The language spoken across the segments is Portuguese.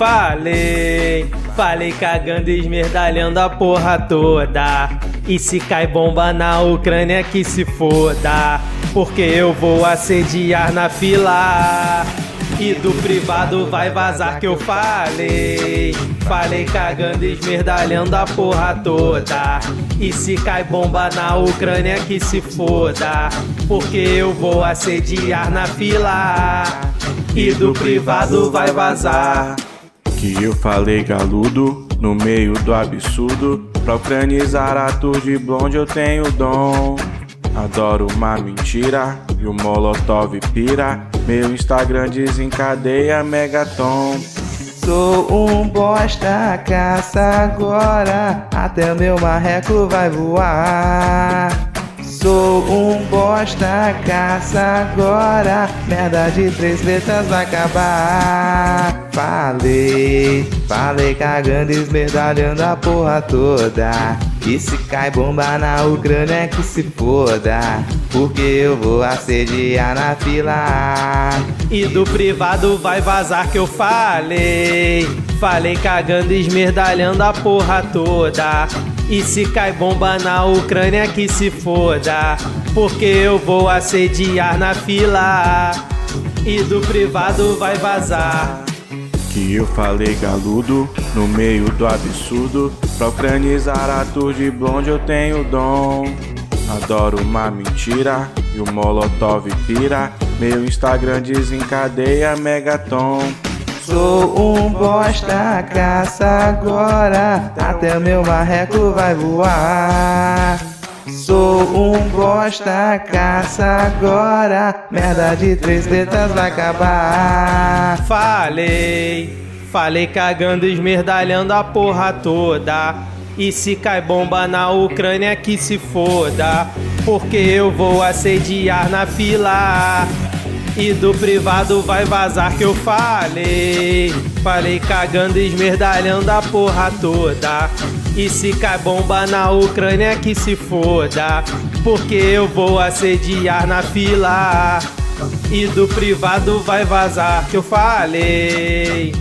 falei. Falei cagando e esmerdalhando a porra toda. E se cai bomba na Ucrânia que se foda. Porque eu vou assediar na fila. E do privado vai vazar que eu falei. Falei cagando e esmerdalhando a porra toda. E se cai bomba na Ucrânia que se foda. Porque eu vou assediar na fila. E do privado vai vazar. Que eu falei galudo no meio do absurdo. Pra ucranizar atos de blonde eu tenho dom. Adoro uma mentira e o molotov pira. Meu Instagram desencadeia megaton. Sou um bosta, caça agora. Até meu marreco vai voar. Sou um bosta, caça agora. Merda de três letras vai acabar. Falei, falei cagando, esmerdalhando a porra toda. E se cai bomba na Ucrânia é que se foda. Porque eu vou assediar na fila. E do privado vai vazar que eu falei. Falei cagando esmerdalhando a porra toda. E se cai bomba na Ucrânia que se foda. Porque eu vou assediar na fila. E do privado vai vazar. Que eu falei galudo no meio do absurdo. Pra ucranizar atos de blonde eu tenho dom. Adoro uma mentira e o molotov pira. Meu Instagram desencadeia megaton. Sou um bosta, caça agora. Até meu marreco vai voar. Sou um bosta, caça agora. Merda de três letras vai acabar. Falei, falei cagando esmerdalhando a porra toda. E se cai bomba na Ucrânia que se foda. Porque eu vou assediar na fila. E do privado vai vazar que eu falei. Falei cagando esmerdalhando a porra toda. E se cai bomba na Ucrânia que se foda. Porque eu vou assediar na fila. E do privado vai vazar que eu falei.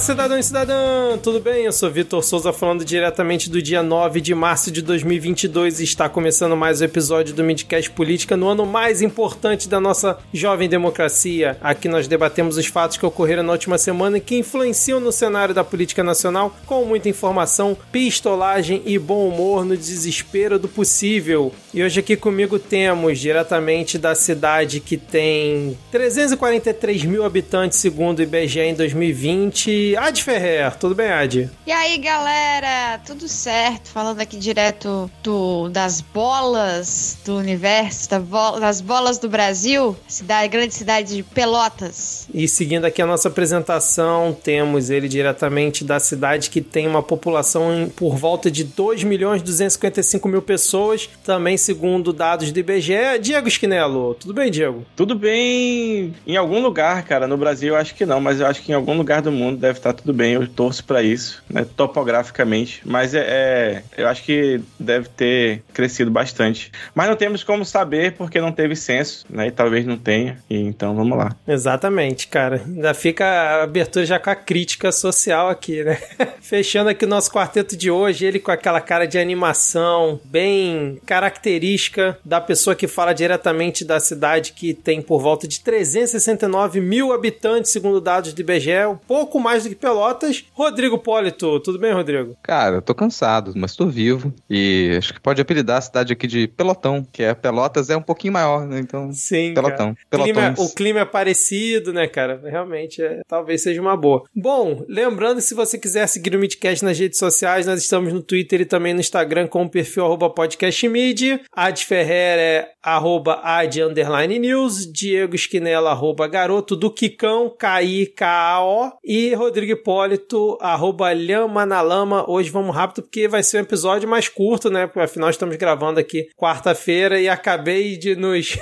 Cidadão e cidadã! Tudo bem? Eu sou Vitor Souza falando diretamente do dia 9 de março de 2022 e está começando mais um episódio do Midcast Política no ano mais importante da nossa jovem democracia. Aqui nós debatemos os fatos que ocorreram na última semana e que influenciam no cenário da política nacional com muita informação, pistolagem e bom humor no desespero do possível. E hoje aqui comigo temos, diretamente da cidade que tem 343 mil habitantes segundo o IBGE em 2020, Ad Ferrer. Tudo bem, Ad? E aí, galera? Tudo certo? Falando aqui direto do, das bolas do universo, da das bolas do Brasil, cidade, grande cidade de Pelotas. E seguindo aqui a nossa apresentação, temos ele diretamente da cidade que tem uma população em- por volta de 2 milhões 255 mil pessoas, também segundo dados do IBGE. Diego Esquinelo. Tudo bem, Diego? Tudo bem em algum lugar, cara. No Brasil eu acho que não, mas eu acho que em algum lugar do mundo deve estar tudo bem. Eu torço pra isso, né? Topograficamente. Mas é, é- eu acho que deve ter crescido bastante. Mas não temos como saber porque não teve censo, né? E talvez não tenha. E então vamos lá. Exatamente, cara. Ainda fica a abertura já com a crítica social aqui, né? Fechando aqui o nosso quarteto de hoje, ele com aquela cara de animação bem característica da pessoa que fala diretamente da cidade que tem por volta de 369 mil habitantes, segundo dados do IBGE, um pouco mais do que Pelotas. Rodrigo Polito, tudo bem, Rodrigo? Cara, eu tô cansado, mas tô vivo. E acho que pode apelidar a cidade aqui de Pelotão, que é Pelotas é um pouquinho maior, né? Então, Sim, Pelotão. cara. Clima- o clima é parecido, né, cara? Realmente, é, talvez seja uma boa. Bom, lembrando, se você quiser seguir o Midcast nas redes sociais, nós estamos no Twitter e também no Instagram com o perfil arroba podcastmid. Ad Ferrer é arroba ad underline news. Diego Esquinela, arroba garoto do Quicão, K-I-K-A-O. E Rodrigo Hipólito, arroba lhama na lama. Hoje vamos rápido porque vai ser um episódio mais curto, né? Porque afinal estamos gravando aqui quarta-feira e acabei de nos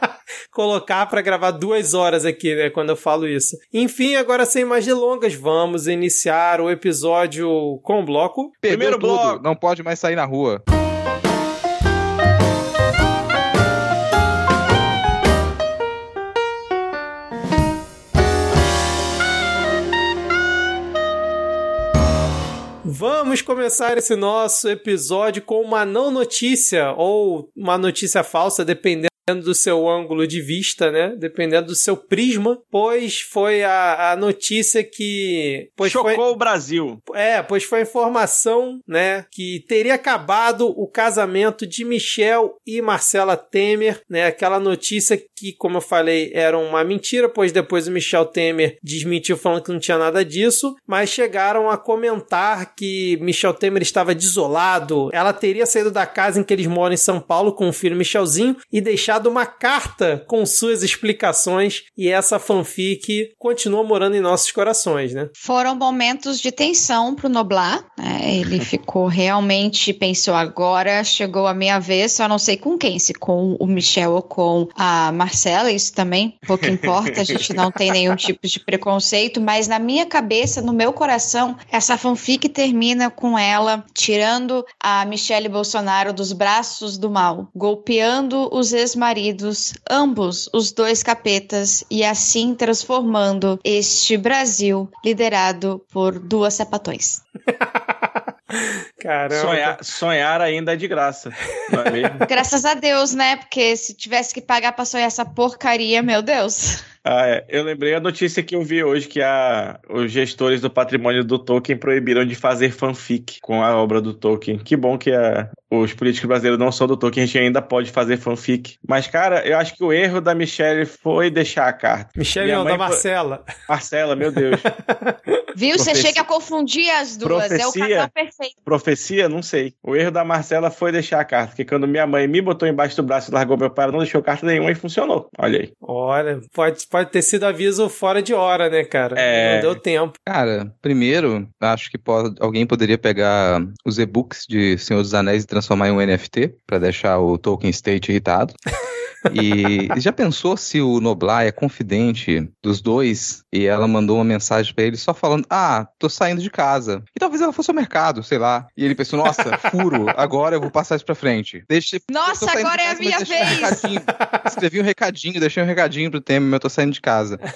colocar para gravar duas horas aqui, né? Quando eu falo isso. Enfim, agora sem mais delongas, vamos iniciar o episódio com o bloco. Perdeu Primeiro tudo, bloco. não pode mais sair na rua. Vamos começar esse nosso episódio com uma não notícia ou uma notícia falsa, dependendo do seu ângulo de vista, né? Dependendo do seu prisma, pois foi a, a notícia que pois Chocou foi, o Brasil. é, pois foi a informação, né, que teria acabado o casamento de Michel e Marcela Temer, né? Aquela notícia que, como eu falei, era uma mentira, pois depois o Michel Temer desmentiu falando que não tinha nada disso, mas chegaram a comentar que Michel Temer estava desolado. Ela teria saído da casa em que eles moram em São Paulo com o filho Michelzinho e deixado uma carta com suas explicações e essa fanfic continua morando em nossos corações, né? Foram momentos de tensão pro Noblar. né? Ele ficou realmente, pensou agora, chegou a minha vez, só não sei com quem, se com o Michel ou com a Marcela, isso também pouco importa, a gente não tem nenhum tipo de preconceito, mas na minha cabeça, no meu coração, essa fanfic termina com ela tirando a Michelle Bolsonaro dos braços do mal, golpeando os ex-maridos, ambos os dois capetas, e assim transformando este Brasil liderado por duas sapatões. Caramba. Sonhar, sonhar ainda é de graça, não é mesmo? Graças a Deus, né? Porque se tivesse que pagar pra sonhar essa porcaria, meu Deus. Ah, é. Eu lembrei a notícia que eu vi hoje que a, os gestores do patrimônio do Tolkien proibiram de fazer fanfic com a obra do Tolkien. Que bom que a, os políticos brasileiros não são do Tolkien, a gente ainda pode fazer fanfic. Mas, cara, eu acho que o erro da Michelle foi deixar a carta. Michelle não, da foi- Marcela. Marcela, meu Deus. Viu? Você Profecia- chega a confundir as duas. É o Profecia. casal perfeito. Profecia, não sei. O erro da Marcela foi deixar a carta, porque quando minha mãe me botou embaixo do braço e largou meu pai, não deixou carta nenhuma e funcionou. Olha aí. Olha, pode, pode ter sido aviso fora de hora, né, cara? É. Não deu tempo. Cara, primeiro, acho que pode- alguém poderia pegar os e-books de Senhor dos Anéis e transformar em um NFT, pra deixar o Tolkien State irritado. E já pensou se o Noblar é confidente dos dois e ela mandou uma mensagem pra ele só falando: Ah, tô saindo de casa. E talvez ela fosse ao mercado, sei lá. E ele pensou: Nossa, furo, agora eu vou passar isso pra frente. Deixa, Nossa, agora é a minha um vez. recadinho. Escrevi um recadinho, deixei um recadinho pro Temer, mas eu tô saindo de casa.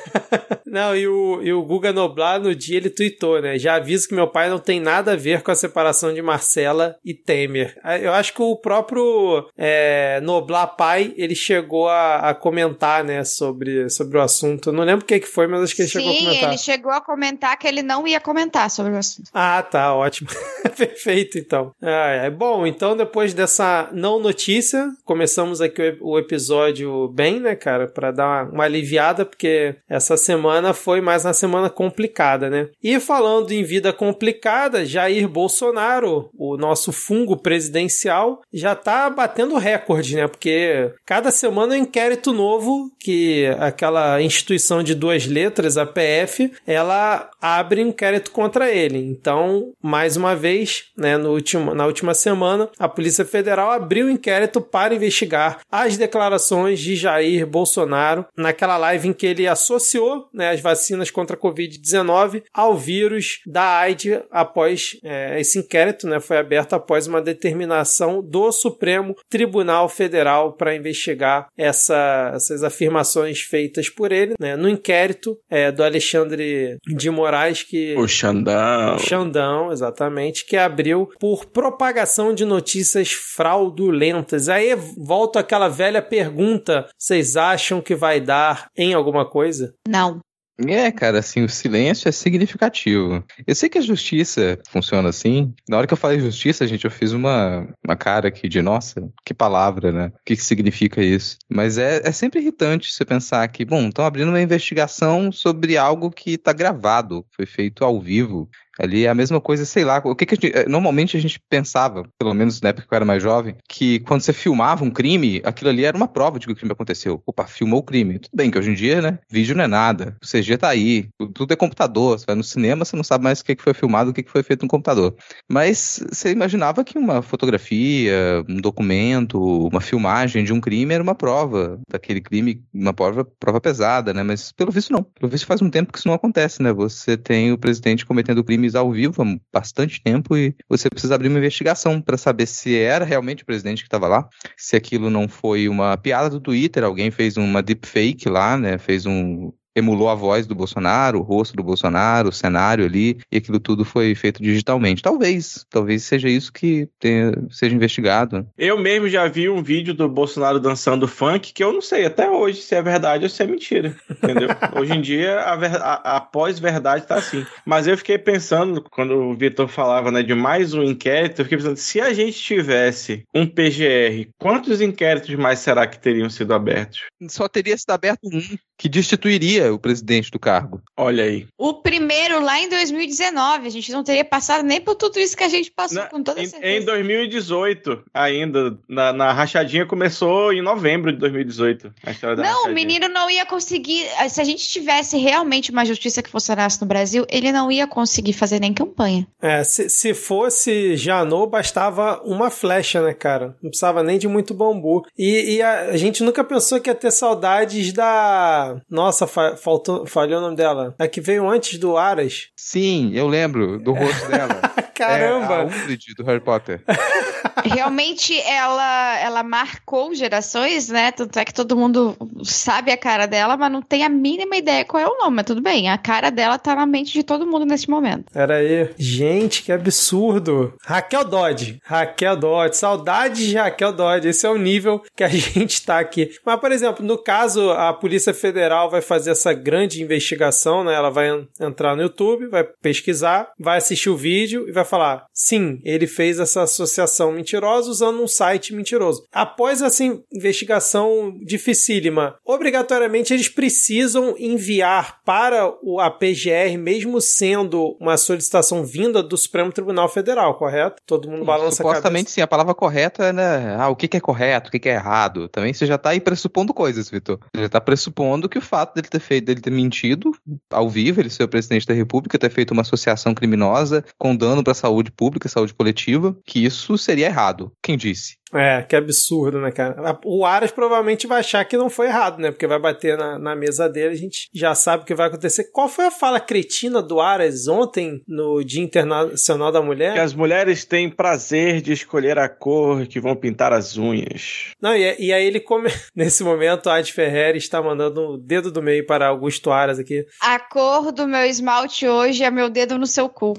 Não, e o, e o Guga Noblar, no dia, ele tweetou, né? Já aviso que meu pai não tem nada a ver com a separação de Marcela e Temer. Ah, Eu acho que o próprio é, Noblar pai, ele chegou a, a comentar, né, sobre, sobre o assunto. Eu não lembro o que, que foi, mas acho que ele chegou a Sim, comentar. ele chegou a comentar que ele não ia comentar sobre o assunto. Ah, tá, ótimo. Perfeito, então. Ah, é bom. Então, depois dessa não notícia, começamos aqui o, o episódio bem, né, cara, Pra dar uma, uma aliviada, porque essa semana foi mais uma semana complicada, né? E falando em vida complicada, Jair Bolsonaro, o nosso fungo presidencial, já tá batendo recorde, né? Porque cada semana é um inquérito novo que aquela instituição de duas letras, a PF, ela abre um inquérito contra ele. Então, mais uma vez, né, no último, na última semana, a Polícia Federal abriu um inquérito para investigar as declarações de Jair Bolsonaro naquela live em que ele associou né, as vacinas contra a Covid-19 ao vírus da AIDS após é, esse inquérito, né, foi aberto após uma determinação do Supremo Tribunal Federal para investigar essa- essas afirmações feitas por ele né, no inquérito é, do Alexandre de Moraes que O Xandão. Xandão, exatamente, que abriu por propagação de notícias fraudulentas. Aí volta aquela velha pergunta: vocês acham que vai dar em alguma coisa? Não. É, cara, assim, o silêncio é significativo. Eu sei que a justiça funciona assim. Na hora que eu falei justiça, gente, eu fiz uma, uma cara aqui de, nossa, que palavra, né? O que, que significa isso? Mas é, é sempre irritante você pensar que, bom, estão abrindo uma investigação sobre algo que tá gravado, foi feito ao vivo. Ali é a mesma coisa, sei lá, o que, que a gente, eh, normalmente a gente pensava, pelo menos na época que eu era mais jovem, que quando você filmava um crime, aquilo ali era uma prova de que o crime aconteceu. Opa, filmou o crime. Tudo bem que hoje em dia, né, vídeo não é nada, o CG tá aí, tudo é computador, você vai no cinema, você não sabe mais o que, foi filmado, o que, foi feito no computador. Mas você imaginava que uma fotografia, um documento, uma filmagem de um crime era uma prova daquele crime, uma prova, prova pesada, né? Mas pelo visto não. Pelo visto faz um tempo que isso não acontece, né? Você tem o presidente cometendo crimes ao vivo há bastante tempo e você precisa abrir uma investigação para saber se era realmente o presidente que estava lá, se aquilo não foi uma piada do Twitter, alguém fez uma deepfake lá, né? Fez um emulou a voz do Bolsonaro, o rosto do Bolsonaro, o cenário ali, e aquilo tudo foi feito digitalmente. Talvez, talvez seja isso que tenha, seja investigado. Eu mesmo já vi um vídeo do Bolsonaro dançando funk que eu não sei até hoje se é verdade ou se é mentira, entendeu? hoje em dia a, a, a pós-verdade tá assim. Mas eu fiquei pensando, quando o Vitor falava né, de mais um inquérito, eu fiquei pensando, se a gente tivesse um PGR, quantos inquéritos mais será que teriam sido abertos? Só teria sido aberto um, que destituiria o presidente do cargo. Olha aí. O primeiro lá em 2019, a gente não teria passado nem por tudo isso que a gente passou, na, com toda em, certeza. Em 2018, ainda, na, na, rachadinha começou em novembro de 2018. A história da não, rachadinha. o menino não ia conseguir. Se a gente tivesse realmente uma justiça que funcionasse no Brasil, ele não ia conseguir fazer nem campanha. É, se, se fosse Janot, bastava uma flecha, né, cara? Não precisava nem de muito bambu. E, e a, a gente nunca pensou que ia ter saudades da nossa, fa faltou, falhou o nome dela. A que veio antes do Aras. Sim, eu lembro do rosto dela. Caramba! É a Umbridge do Harry Potter. Realmente ela, ela marcou gerações, né? Tanto é que todo mundo sabe a cara dela, mas não tem a mínima ideia qual é o nome. Mas tudo bem, a cara dela tá na mente de todo mundo nesse momento. Pera aí. Gente, que absurdo. Raquel Dodge. Raquel Dodge. Saudades de Raquel Dodge. Esse é o nível que a gente tá aqui. Mas, por exemplo, no caso, a Polícia Federal vai fazer essa grande investigação, né? Ela vai entrar no YouTube, vai pesquisar, vai assistir o vídeo e vai falar: sim, ele fez essa associação mentirosa usando um site mentiroso. Após essa investigação dificílima, obrigatoriamente eles precisam enviar para o APGR, mesmo sendo uma solicitação vinda do Supremo Tribunal Federal, correto? Todo mundo balança Supostamente sim, a palavra correta é, né? Ah, o que, que é correto, o que, que é errado. Também você já está aí pressupondo coisas, Vitor. Você já está pressupondo que o fato dele ter feito, dele ter mentido ao vivo, ele ser o presidente da República, ter feito uma associação criminosa com dano para a saúde pública, saúde coletiva, que isso seria errado. Quem disse? É, que absurdo, né, cara? O Aras provavelmente vai achar que não foi errado, né? Porque vai bater na, na mesa dele, a gente já sabe o que vai acontecer. Qual foi a fala cretina do Aras ontem, no Dia Internacional da Mulher? Que as mulheres têm prazer de escolher a cor que vão pintar as unhas. Não, e, e aí ele come. Nesse momento, a Adi Ferreira está mandando o dedo do meio para Augusto Aras aqui. A cor do meu esmalte hoje é meu dedo no seu cu.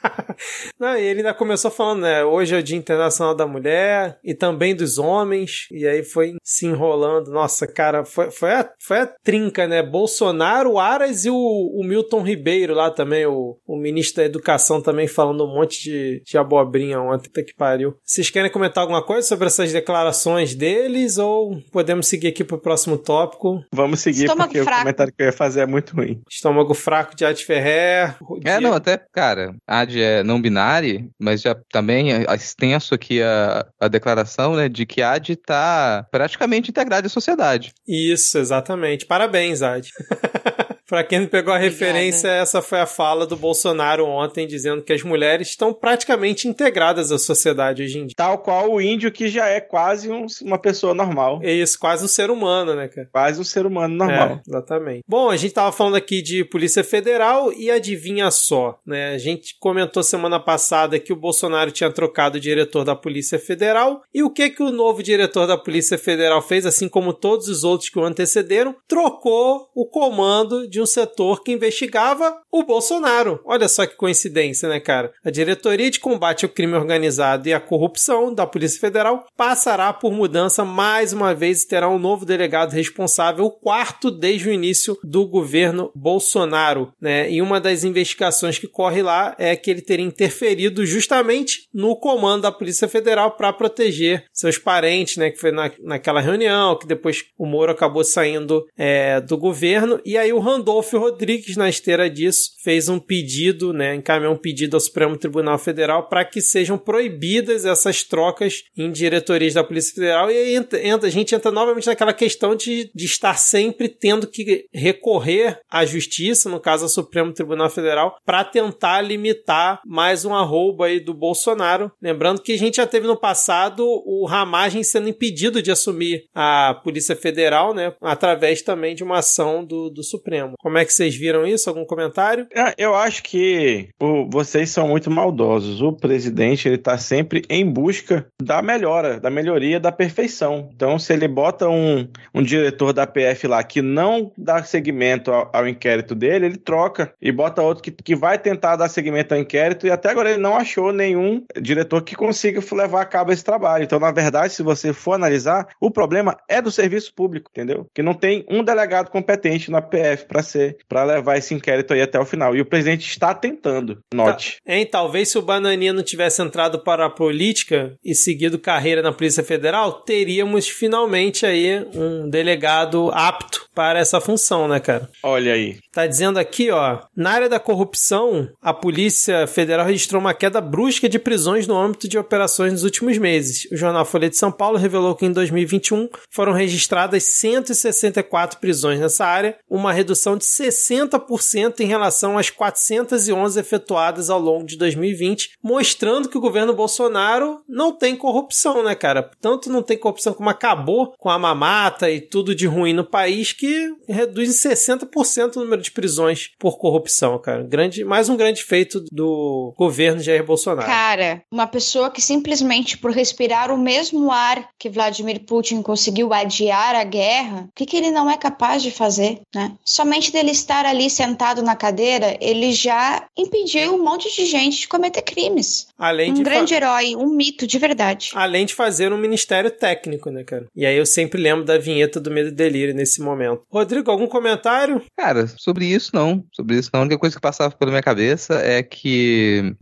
não, e ele ainda começou falando, né? Hoje é o Dia Internacional da Mulher e também dos homens. E aí foi se enrolando. Nossa, cara, foi, foi, a, foi a trinca, né? Bolsonaro, Aras e o, o Milton Ribeiro lá também, o, o ministro da Educação também falando um monte de, de abobrinha ontem. Puta que pariu. Vocês querem comentar alguma coisa sobre essas declarações deles ou podemos seguir aqui pro próximo tópico? Vamos seguir Estômago porque fraco. o comentário que eu ia fazer é muito ruim. Estômago fraco de Adi Ferrer. É, não, até, cara, Ad é não binário, mas já também é extenso aqui a, a declaração, né, de que Ad tá praticamente integrada à sociedade. Isso, exatamente. Parabéns, Ad. Pra quem não pegou a Obrigada. referência, essa foi a fala do Bolsonaro ontem, dizendo que as mulheres estão praticamente integradas à sociedade hoje em dia. Tal qual o índio que já é quase um- uma pessoa normal. É isso, quase um ser humano, né, cara? Quase um ser humano normal. É, exatamente. Bom, a gente tava falando aqui de Polícia Federal e adivinha só, né? A gente comentou semana passada que o Bolsonaro tinha trocado o diretor da Polícia Federal e o que que o novo diretor da Polícia Federal fez, assim como todos os outros que o antecederam, trocou o comando de um setor que investigava o Bolsonaro. Olha só que coincidência, né, cara? A Diretoria de Combate ao Crime Organizado e à Corrupção da Polícia Federal passará por mudança mais uma vez e terá um novo delegado responsável, o quarto desde o início do governo Bolsonaro, né? E uma das investigações que corre lá é que ele teria interferido justamente no comando da Polícia Federal para proteger seus parentes, né? Que foi na, naquela reunião, que depois o Moro acabou saindo é, do governo. E aí o Randolph Randolph Rodrigues, na esteira disso, fez um pedido, né, encaminhou um pedido ao Supremo Tribunal Federal para que sejam proibidas essas trocas em diretorias da Polícia Federal. E aí entra, a gente entra novamente naquela questão de, de estar sempre tendo que recorrer à justiça, no caso ao Supremo Tribunal Federal, para tentar limitar mais um arroba aí do Bolsonaro. Lembrando que a gente já teve no passado o Ramagem sendo impedido de assumir a Polícia Federal, né, através também de uma ação do, do Supremo. Como é que vocês viram isso? Algum comentário? É, Eu acho que pô, vocês são muito maldosos. O presidente ele tá sempre em busca da melhora, da melhoria, da perfeição. Então, se ele bota um, um diretor da PF lá que não dá seguimento ao, ao inquérito dele, ele troca e bota outro que, que vai tentar dar seguimento ao inquérito e até agora ele não achou nenhum diretor que consiga levar a cabo esse trabalho. Então, na verdade, se você for analisar, o problema é do serviço público, entendeu? Que não tem um delegado competente na PF para ser para levar esse inquérito aí até o final. E o presidente está tentando, note. Tá. Hein, talvez se o Bananinha não tivesse entrado para a política e seguido carreira na Polícia Federal, teríamos finalmente aí um delegado apto para essa função, né, cara? Olha aí. Tá dizendo aqui, ó, na área da corrupção, a Polícia Federal registrou uma queda brusca de prisões no âmbito de operações nos últimos meses. O jornal Folha de São Paulo revelou que em 2021 foram registradas 164 prisões nessa área, uma redução de 60% em relação às 411 efetuadas ao longo de 2020, mostrando que o governo Bolsonaro não tem corrupção, né, cara? Tanto não tem corrupção como acabou com a mamata e tudo de ruim no país que reduz em 60% o número de prisões por corrupção, cara. Grande, mais um grande feito do governo Jair Bolsonaro. Cara, uma pessoa que simplesmente por respirar o mesmo ar que Vladimir Putin conseguiu adiar a guerra, o que, que ele não é capaz de fazer, né? Somente dele estar ali sentado na cadeira, ele já impediu um monte de gente de cometer crimes. Além um de grande herói, um mito de verdade. Além de fazer um ministério técnico, né, cara? E aí eu sempre lembro da vinheta do Medo e Delírio nesse momento. Rodrigo, algum comentário? Cara, sobre isso não. Sobre isso não. A única coisa que passava pela minha cabeça é que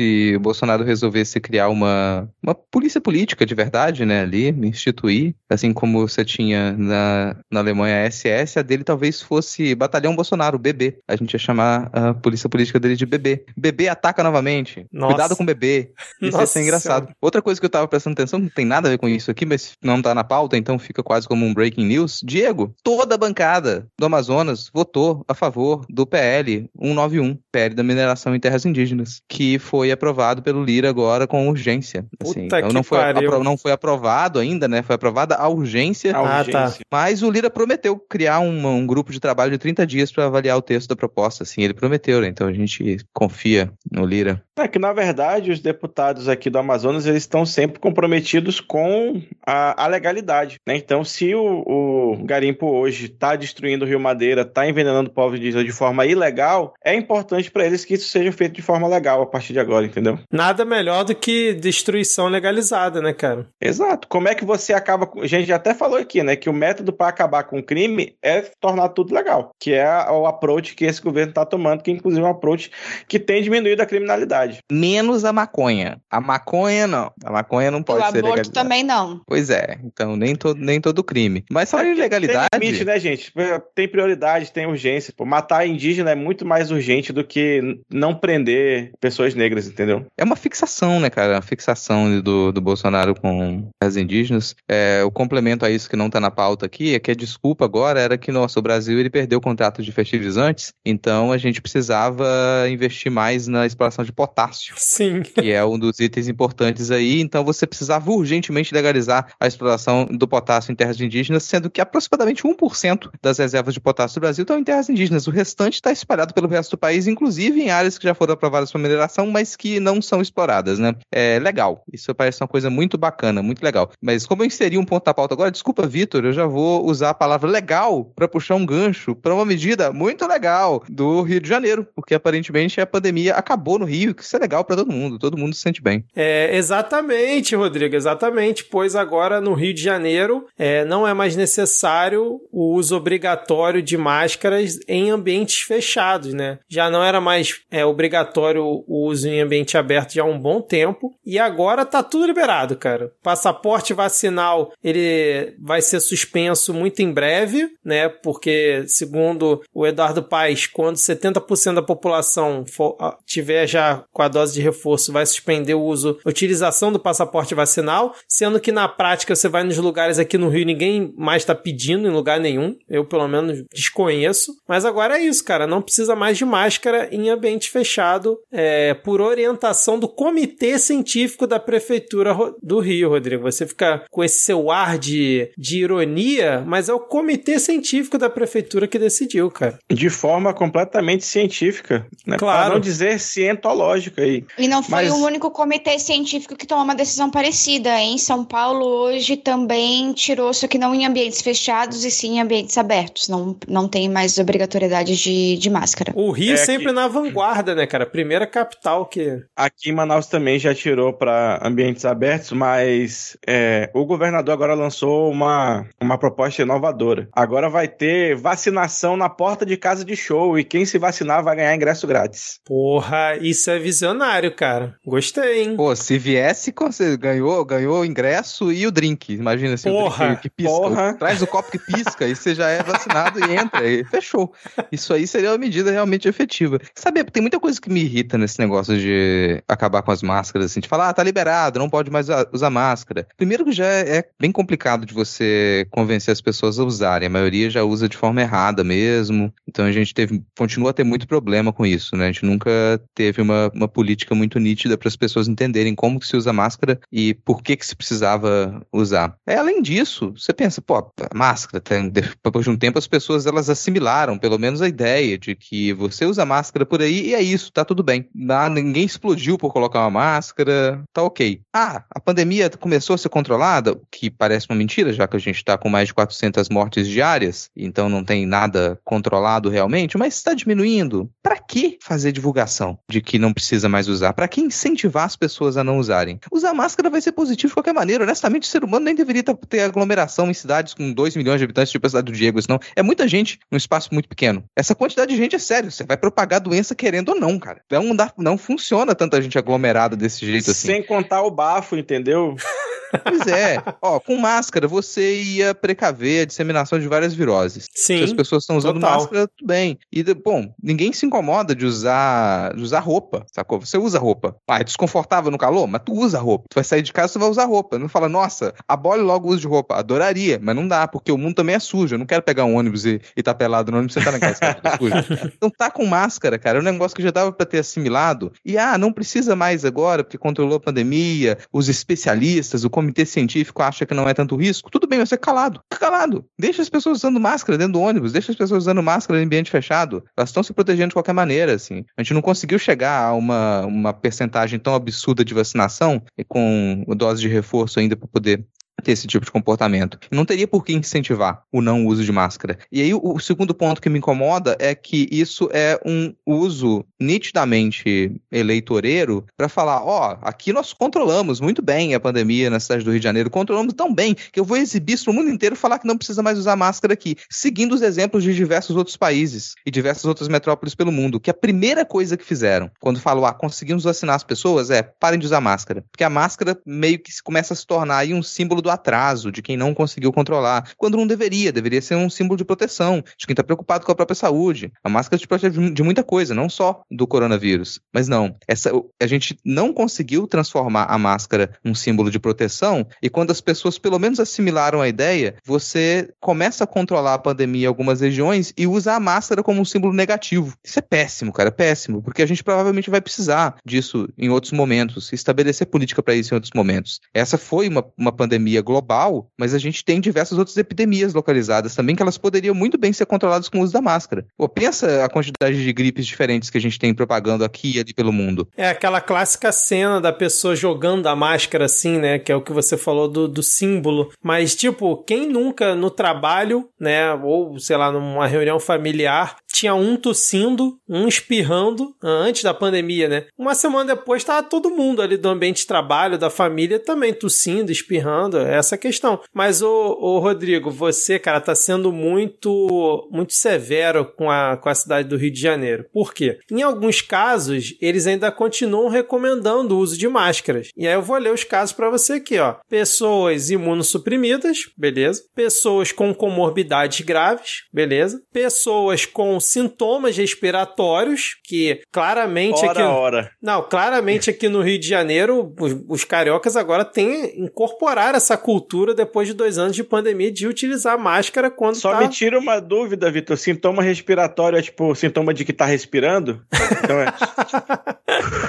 se o Bolsonaro resolvesse criar uma, uma polícia política de verdade, né, ali, instituir, assim como você tinha na, na Alemanha a SS, a dele talvez fosse Batalhão Bolsonaro, BB. A gente ia chamar a polícia política dele de BB. BB ataca novamente. Nossa. Cuidado com o bebê. Isso ia Nossa ser engraçado. Outra coisa que eu tava prestando atenção, não tem nada a ver com isso aqui, mas não tá na pauta, então fica quase como um breaking news. Diego, toda a bancada do Amazonas votou a favor do PL 191, PL da mineração em terras indígenas, que foi aprovado pelo Lira agora com urgência. Assim, Puta então que não foi, pariu. apro- não foi aprovado ainda, né? Foi aprovada a urgência. A Ah, tá. urgência. Mas o Lira prometeu criar um, um grupo de trabalho de 30 dias para avaliar o texto da proposta. Assim, ele prometeu, né? Então a gente confia no Lira. É que, na verdade, os deputados aqui do Amazonas, eles estão sempre comprometidos com a, a legalidade, né? Então, se o, o garimpo hoje está destruindo o Rio Madeira, está envenenando o povo indígena de forma ilegal, é importante para eles que isso seja feito de forma legal a partir de agora, entendeu? Nada melhor do que destruição legalizada, né, cara? Exato. Como é que você acaba com... A gente já até falou aqui, né? Que o método para acabar com o crime é tornar tudo legal. Que é o approach que esse governo está tomando, que inclusive é um approach que tem diminuído a criminalidade. Menos a maconha. A maconha não. A maconha não pode o ser aborto legalizada. também não. Pois é, então nem todo, nem todo crime. Mas falando em Tem legalidade. limite, né, gente? Tem prioridade, tem urgência. Pô, matar indígena é muito mais urgente do que não prender pessoas negras, entendeu? É uma fixação, né, cara? A fixação do, do Bolsonaro com as indígenas. É, o complemento a isso que não tá na pauta aqui é que a desculpa agora era que, nossa, o Brasil ele perdeu o contrato de fertilizantes, então a gente precisava investir mais na exploração de potássio. Sim. que é um dos itens importantes aí. Então você precisava urgentemente legalizar a exploração do potássio em terras indígenas, sendo que aproximadamente 1% das reservas de potássio do Brasil estão em terras indígenas. O restante está espalhado pelo resto do país, inclusive em áreas que já foram aprovadas para mineração, mas que não são exploradas, né? É legal. Isso parece uma coisa muito bacana, muito legal. Mas como eu inseri um ponto na pauta agora, desculpa, Vitor, eu já vou usar a palavra legal para puxar um gancho para uma medida muito legal do Rio de Janeiro, porque aparentemente a pandemia acabou no Rio, que isso é legal para todo mundo, todo mundo se sente bem. É, exatamente, Rodrigo, exatamente. Pois agora no Rio de Janeiro é, não é mais necessário o uso obrigatório de máscaras em ambientes fechados, né? Já não é era mais é, obrigatório o uso em ambiente aberto já há um bom tempo. E agora tá tudo liberado, cara. Passaporte vacinal, ele vai ser suspenso muito em breve, né? Porque, segundo o Eduardo Paes, quando 70% da população for, tiver já com a dose de reforço, vai suspender o uso, a utilização do passaporte vacinal, sendo que na prática você vai nos lugares aqui no Rio, ninguém mais tá pedindo em lugar nenhum. Eu, pelo menos, desconheço. Mas agora é isso, cara. Não precisa mais de máscara em ambiente fechado é, por orientação do Comitê Científico da Prefeitura do Rio, Rodrigo. Você fica com esse seu ar de, de ironia, mas é o Comitê Científico da Prefeitura que decidiu, cara. De forma completamente científica, né? Claro. Para não dizer cientológica aí. E não foi mas... o único comitê científico que tomou uma decisão parecida. Em São Paulo, hoje, também tirou, só que não em ambientes fechados e sim em ambientes abertos. Não, não tem mais obrigatoriedade de, de máscara. O Rio é sempre aqui... na vanguarda, né, cara? Primeira capital que. Aqui em Manaus também já tirou para ambientes abertos, mas é, o governador agora lançou uma, uma proposta inovadora. Agora vai ter vacinação na porta de casa de show e quem se vacinar vai ganhar ingresso grátis. Porra, isso é visionário, cara. Gostei, hein? Pô, se viesse, você ganhou, ganhou o ingresso e o drink. Imagina assim, porra, o drink que pisca. Porra. Traz o copo que pisca e você já é vacinado e entra e fechou. Isso aí seria uma medida realmente efetiva. Sabe, tem muita coisa que me irrita nesse negócio de acabar com as máscaras, assim, de falar, ah, tá liberado, não pode mais usar máscara. Primeiro que já é bem complicado de você convencer as pessoas a usarem. A maioria já usa de forma errada mesmo. Então a gente teve, continua a ter muito problema com isso, né? A gente nunca teve uma, uma política muito nítida para as pessoas entenderem como que se usa máscara e por que que se precisava usar. Além disso, você pensa, pô, máscara, tem, depois de um tempo as pessoas elas assimilaram pelo menos a ideia de que você usa máscara por aí e é isso, tá tudo bem. Ah, ninguém explodiu por colocar uma máscara, tá ok. Ah, a pandemia começou a ser controlada, o que parece uma mentira, já que a gente está com mais de 400 mortes diárias, então não tem nada controlado realmente, mas está diminuindo. Para que fazer divulgação de que não precisa mais usar? Para que incentivar as pessoas a não usarem? Usar máscara vai ser positivo de qualquer maneira. Honestamente, o ser humano nem deveria ter aglomeração em cidades com 2 milhões de habitantes, tipo a cidade do Diego, senão é muita gente num espaço muito pequeno. Essa quantidade de gente é sério, você vai propagar doença querendo ou não, cara. Não, dá, não funciona tanta gente aglomerada desse jeito assim. Sem contar o bafo, entendeu? Pois é. Ó, com máscara você ia precaver a disseminação de várias viroses. Sim. Se as pessoas estão usando total. máscara, tudo bem. E, bom, ninguém se incomoda de usar, de usar roupa, sacou? Você usa roupa. Ah, é desconfortável no calor? Mas tu usa roupa. Tu vai sair de casa, tu vai usar roupa. Não fala, nossa, abole logo o uso de roupa. Adoraria, mas não dá, porque o mundo também é sujo. Eu não quero pegar um ônibus e, e tá pelado no ônibus e sentar na casa. Tá sujo. Então tá com máscara, cara. É um negócio que já dava pra ter assimilado. E, ah, não precisa mais agora, porque controlou a pandemia, os especialistas, o comitê científico acha que não é tanto risco, tudo bem, você calado. Calado. Deixa as pessoas usando máscara dentro do ônibus, deixa as pessoas usando máscara em ambiente fechado. Elas estão se protegendo de qualquer maneira, assim. A gente não conseguiu chegar a uma, uma percentagem tão absurda de vacinação e com dose de reforço ainda para poder ter esse tipo de comportamento. Não teria por que incentivar o não uso de máscara. E aí, o segundo ponto que me incomoda é que isso é um uso nitidamente eleitoreiro para falar: ó, oh, aqui nós controlamos muito bem a pandemia na cidade do Rio de Janeiro, controlamos tão bem que eu vou exibir isso no mundo inteiro falar que não precisa mais usar máscara aqui, seguindo os exemplos de diversos outros países e diversas outras metrópoles pelo mundo. Que a primeira coisa que fizeram quando falou, ah, conseguimos vacinar as pessoas, é parem de usar máscara. Porque a máscara meio que começa a se tornar aí um símbolo do atraso, de quem não conseguiu controlar, quando não deveria, deveria ser um símbolo de proteção, de quem está preocupado com a própria saúde. A máscara te protege de muita coisa, não só do coronavírus. Mas não, essa, a gente não conseguiu transformar a máscara num símbolo de proteção, e quando as pessoas pelo menos assimilaram a ideia, você começa a controlar a pandemia em algumas regiões e usa a máscara como um símbolo negativo. Isso é péssimo, cara, é péssimo, porque a gente provavelmente vai precisar disso em outros momentos, estabelecer política para isso em outros momentos. Essa foi uma, uma pandemia pandemia global, mas a gente tem diversas outras epidemias localizadas também que elas poderiam muito bem ser controladas com o uso da máscara. Pô, pensa a quantidade de gripes diferentes que a gente tem propagando aqui e ali pelo mundo. É aquela clássica cena da pessoa jogando a máscara assim, né? Que é o que você falou do, do símbolo. Mas, tipo, quem nunca no trabalho, né? Ou, sei lá, numa reunião familiar, tinha um tossindo, um espirrando, antes da pandemia, né? Uma semana depois tava todo mundo ali do ambiente de trabalho, da família, também tossindo, espirrando, é essa questão. Mas, ô Rodrigo, você, cara, tá sendo muito, muito severo com a, com a cidade do Rio de Janeiro. Por quê? Em alguns casos, eles ainda continuam recomendando o uso de máscaras. E aí eu vou ler os casos para você aqui, ó. Pessoas imunossuprimidas, beleza? Pessoas com comorbidades graves, beleza? Pessoas com sintomas respiratórios, que claramente Ora, aqui. ora. Não, claramente aqui no Rio de Janeiro, os, os cariocas agora têm incorporar essa cultura depois de dois anos de pandemia de utilizar máscara quando Só tá... me tira uma dúvida, Vitor. Sintoma respiratório é tipo sintoma de que tá respirando? Então é...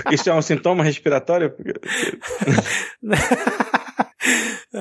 Isso é um sintoma respiratório?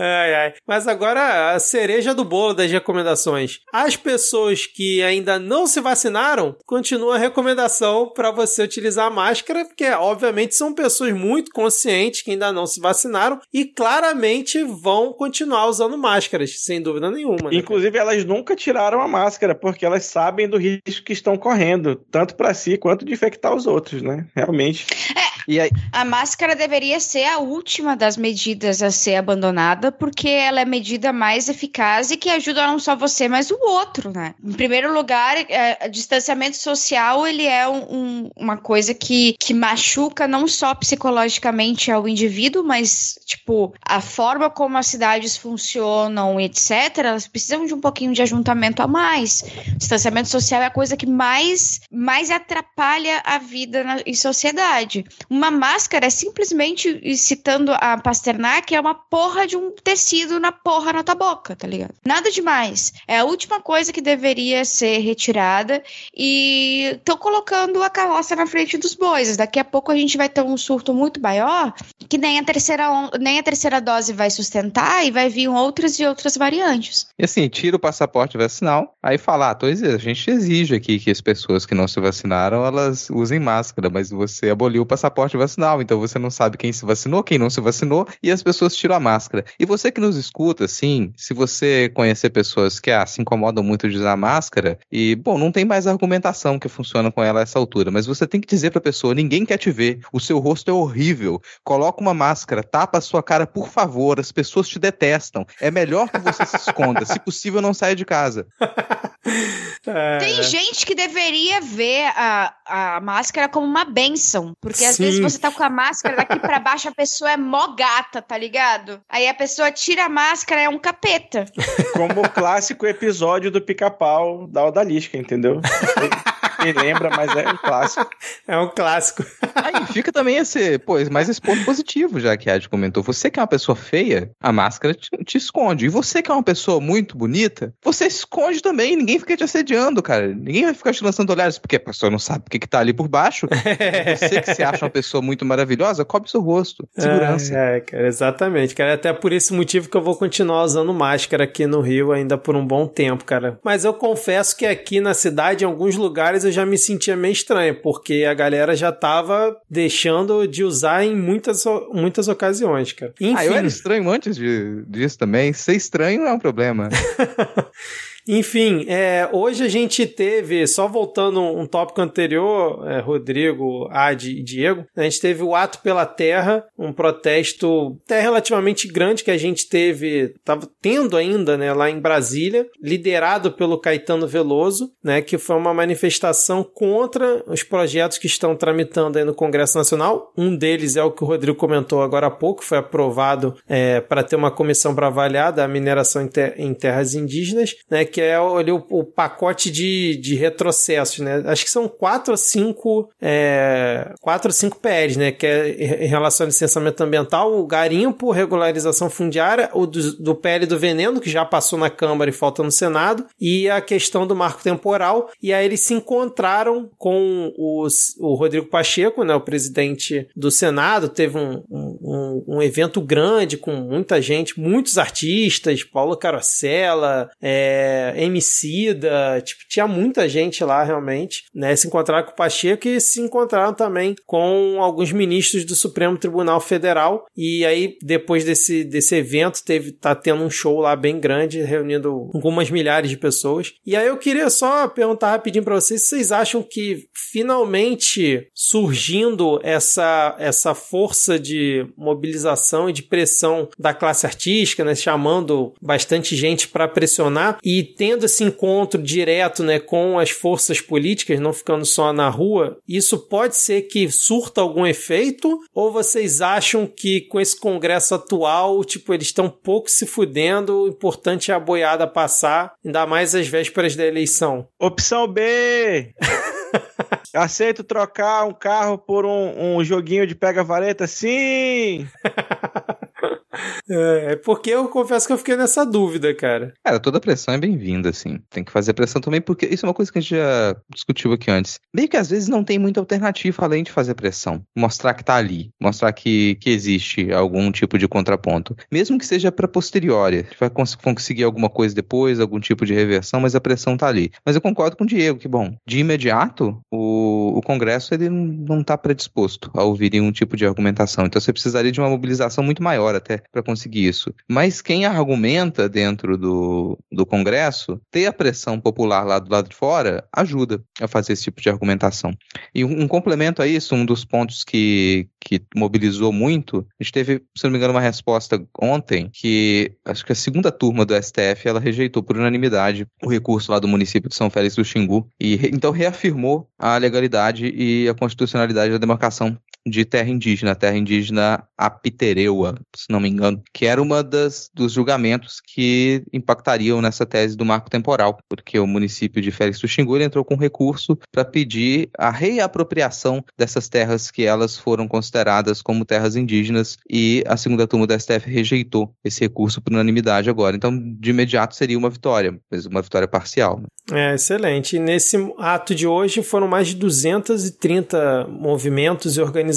Ai, ai. Mas agora a cereja do bolo das recomendações. As pessoas que ainda não se vacinaram, continua a recomendação para você utilizar a máscara, porque obviamente são pessoas muito conscientes que ainda não se vacinaram e claramente vão continuar usando máscaras, sem dúvida nenhuma. Né? Inclusive, elas nunca tiraram a máscara, porque elas sabem do risco que estão correndo, tanto para si quanto de infectar os outros, né? Realmente. É, aí, a máscara deveria ser a última das medidas a ser abandonada, porque ela é a medida mais eficaz e que ajuda não só você, mas o outro, né? Em primeiro lugar, é, distanciamento social, ele é um- um- uma coisa que, que machuca não só psicologicamente ao indivíduo, mas, tipo, a forma como as cidades funcionam, etc., elas precisam de um pouquinho de ajuntamento a mais. Distanciamento social é a coisa que mais, mais atrapalha a vida na, em sociedade. Uma máscara é simplesmente, citando a Pasternak, é uma porra de um tecido na porra na tua boca, tá ligado? Nada demais. É a última coisa que deveria ser retirada e estão colocando a carroça na frente dos bois. Daqui a pouco a gente vai ter um surto muito maior que nem a terceira, nem a terceira dose vai sustentar e vai vir outras e outras variantes. e assim, tira o passaporte vacinal, aí fala, ah, tô a gente exige aqui que as pessoas que não se vacinaram, elas usem máscara, mas você aboliu o passaporte vacinal, então você não sabe quem se vacinou, quem não se vacinou, e as pessoas tiram a máscara. E você que nos escuta, assim, se você conhecer pessoas que ah, se incomodam muito de usar máscara, e, bom, não tem mais argumentação que funciona com ela a essa altura, mas você tem que dizer pra pessoa, ninguém quer te ver, o seu rosto é horrível, coloca uma máscara, tapa a sua cara, por favor, as pessoas te detestam, é melhor que você se esconda, se possível não saia de casa. É, Tem gente que deveria ver a, a máscara como uma benção. Porque às Sim. vezes você tá com a máscara daqui pra baixo, a pessoa é mó gata, tá ligado? Aí a pessoa tira a máscara, é um capeta. Como o clássico episódio do pica-pau da Odalisca, entendeu? Lembra, mas é um clássico. é um clássico. Aí fica também esse, pô, mais esse ponto positivo, já que a Ed comentou. Você que é uma pessoa feia, a máscara te, te esconde. E você que é uma pessoa muito bonita, você esconde também. Ninguém fica te assediando, cara. Ninguém vai ficar te lançando olhares, porque a pessoa não sabe o que, que tá ali por baixo. Você que se acha uma pessoa muito maravilhosa, cobre seu rosto. Segurança. É, é, cara, exatamente, cara. É Até por esse motivo que eu vou continuar usando máscara aqui no Rio ainda por um bom tempo, cara. Mas eu confesso que aqui na cidade, em alguns lugares, eu já me sentia meio estranho, porque a galera já tava deixando de usar em muitas, muitas ocasiões, cara. Enfim, Ah, eu era estranho antes de- disso também. Ser estranho não é um problema. Enfim, é, hoje a gente teve, só voltando um tópico anterior, é, Rodrigo, Adi e Diego, a gente teve o Ato pela Terra, um protesto até relativamente grande que a gente teve, estava tendo ainda, né, lá em Brasília, liderado pelo Caetano Veloso, né, que foi uma manifestação contra os projetos que estão tramitando aí no Congresso Nacional. Um deles é o que o Rodrigo comentou agora há pouco, foi aprovado é, para ter uma comissão para avaliar da mineração em, te- em terras indígenas, né, que é o- ali o, o pacote de, de retrocessos, né? Acho que são quatro ou cinco, é, quatro ou cinco PLs, né? Que é em relação ao licenciamento ambiental, o garimpo, regularização fundiária, o do, do PL do veneno, que já passou na Câmara e falta no Senado, e a questão do marco temporal. E aí eles se encontraram com os, o Rodrigo Pacheco, né? O presidente do Senado, teve um, um, um- um evento grande com muita gente, muitos artistas, Paulo Carosella, é, é, Emicida, tipo, tinha muita gente lá realmente, né? Se encontraram com o Pacheco e se encontraram também com alguns ministros do Supremo Tribunal Federal. E aí, depois desse, desse evento, teve, tá tendo um show lá bem grande, reunindo algumas milhares de pessoas. E aí eu queria só perguntar rapidinho para vocês vocês acham que finalmente surgindo essa, essa força de mobilização e de pressão da classe artística, né, chamando bastante gente para pressionar e tendo esse encontro direto, né, com as forças políticas, não ficando só na rua, isso pode ser que surta algum efeito ou vocês acham que com esse congresso atual, tipo, eles estão pouco se fudendo, o importante é a boiada passar, ainda mais às vésperas da eleição? Opção B! Aceito trocar um carro por um, um joguinho de pega-vareta? Sim! É, é, porque eu confesso que eu fiquei nessa dúvida, cara. Cara, toda pressão é bem-vinda, assim. Tem que fazer pressão também, porque isso é uma coisa que a gente já discutiu aqui antes. Meio que às vezes não tem muita alternativa além de fazer pressão. Mostrar que tá ali. Mostrar que, que existe algum tipo de contraponto. Mesmo que seja pra posteriori. Vai cons conseguir alguma coisa depois, algum tipo de reversão, mas a pressão tá ali. Mas eu concordo com o Diego, que bom. De imediato, o, o Congresso ele não tá predisposto a ouvir nenhum tipo de argumentação. Então você precisaria de uma mobilização muito maior até para conseguir isso. Mas quem argumenta dentro do, do Congresso, ter a pressão popular lá do lado de fora, ajuda a fazer esse tipo de argumentação. E um, um complemento a isso, um dos pontos que, que mobilizou muito, a gente teve, se não me engano, uma resposta ontem que acho que a segunda turma do STF ela rejeitou por unanimidade o recurso lá do município de São Félix do Xingu e então reafirmou a legalidade e a constitucionalidade da demarcação de terra indígena, terra indígena Apitereua, se não me engano, que era uma das dos julgamentos que impactariam nessa tese do marco temporal, porque o município de Félix do Xingu entrou com recurso para pedir a reapropriação dessas terras que elas foram consideradas como terras indígenas e a segunda turma do STF rejeitou esse recurso por unanimidade agora. Então, de imediato seria uma vitória, mas uma vitória parcial. Né? É, excelente. E nesse ato de hoje foram mais de 230 movimentos e organizações,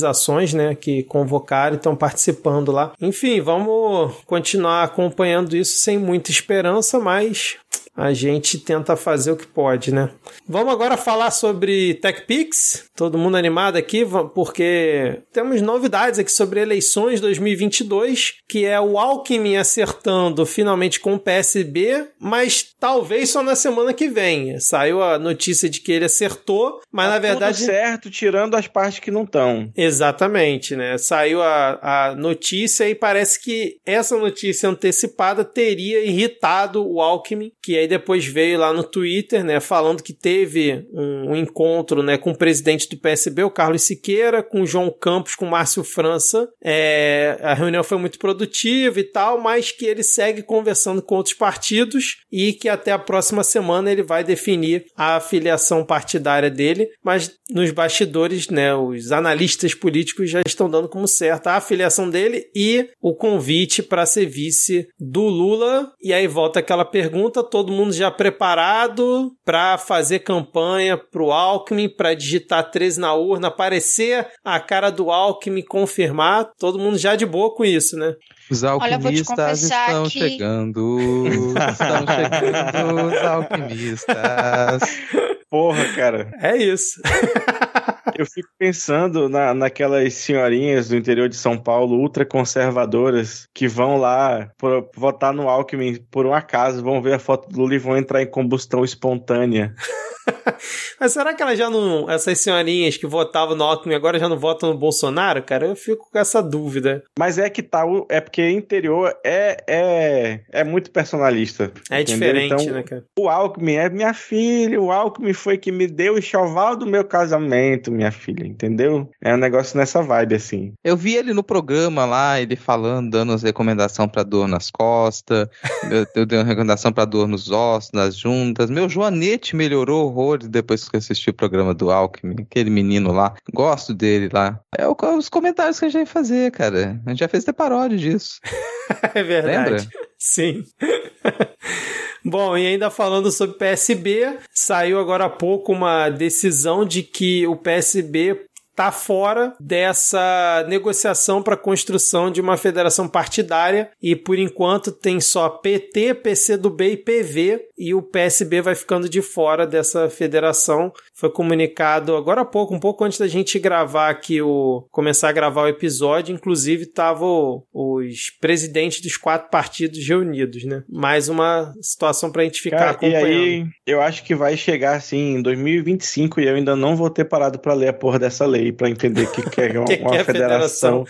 né, que convocaram e estão participando lá. Enfim, vamos continuar acompanhando isso sem muita esperança, mas a gente tenta fazer o que pode, né? Vamos agora falar sobre TechPix. Todo mundo animado aqui, porque temos novidades aqui sobre eleições 2022, que é o Alckmin acertando finalmente com o PSB, mas talvez só na semana que vem. Saiu a notícia de que ele acertou, mas tá na verdade. Tudo certo, tirando as partes que não estão. Exatamente, né? Saiu a, a notícia e parece que essa notícia antecipada teria irritado o Alckmin, que aí depois veio lá no Twitter, né, falando que teve um, um encontro, né, com o presidente do PSB, o Carlos Siqueira, com o João Campos, com o Márcio França. É, a reunião foi muito produtiva e tal, mas que ele segue conversando com outros partidos e que até a próxima semana ele vai definir a afiliação partidária dele, mas nos bastidores, né, os analistas políticos já estão dando como certa a afiliação dele e o convite para ser vice do Lula. E aí volta aquela pergunta, todo mundo já preparado para fazer campanha pro Alckmin, para digitar 13 na urna, aparecer a cara do Alckmin, confirmar, todo mundo já de boa com isso, né? Os alquimistas Olha, estão que... chegando. estão chegando os alquimistas. Porra, cara. É isso. Eu fico pensando na, naquelas senhorinhas do interior de São Paulo, ultraconservadoras, que vão lá por, votar no Alckmin por um acaso, vão ver a foto do Lula e vão entrar em combustão espontânea. Mas será que elas já não. Essas senhorinhas que votavam no Alckmin agora já não votam no Bolsonaro, cara? Eu fico com essa dúvida. Mas é que tá. É porque interior é, é, é muito personalista. É entendeu? diferente, então, né, cara? O Alckmin é minha filha, o Alckmin foi que me deu o enxoval do meu casamento, minha filha, entendeu? É um negócio nessa vibe, assim. Eu vi ele no programa lá, ele falando, dando as recomendações pra dor nas costas, eu, eu dei uma recomendação pra dor nos ossos, nas juntas. Meu joanete melhorou horrores depois que eu assisti o programa do Alckmin, aquele menino lá. Gosto dele lá. É os comentários que a gente vai fazer, cara. A gente já fez até paródia disso. é verdade. Lembra? Sim. Bom, e ainda falando sobre PSB, saiu agora há pouco uma decisão de que o PSB está fora dessa negociação para construção de uma federação partidária e por enquanto tem só PT, PCdoB e PV e o PSB vai ficando de fora dessa federação. Foi comunicado agora há pouco, um pouco antes da gente gravar aqui o começar a gravar o episódio, inclusive estavam os presidentes dos quatro partidos reunidos, né? Mais uma situação pra gente ficar Cara, e acompanhando. aí, eu acho que vai chegar assim em 2025 e eu ainda não vou ter parado pra ler a porra dessa lei pra entender o que, que é uma, Que uma é federação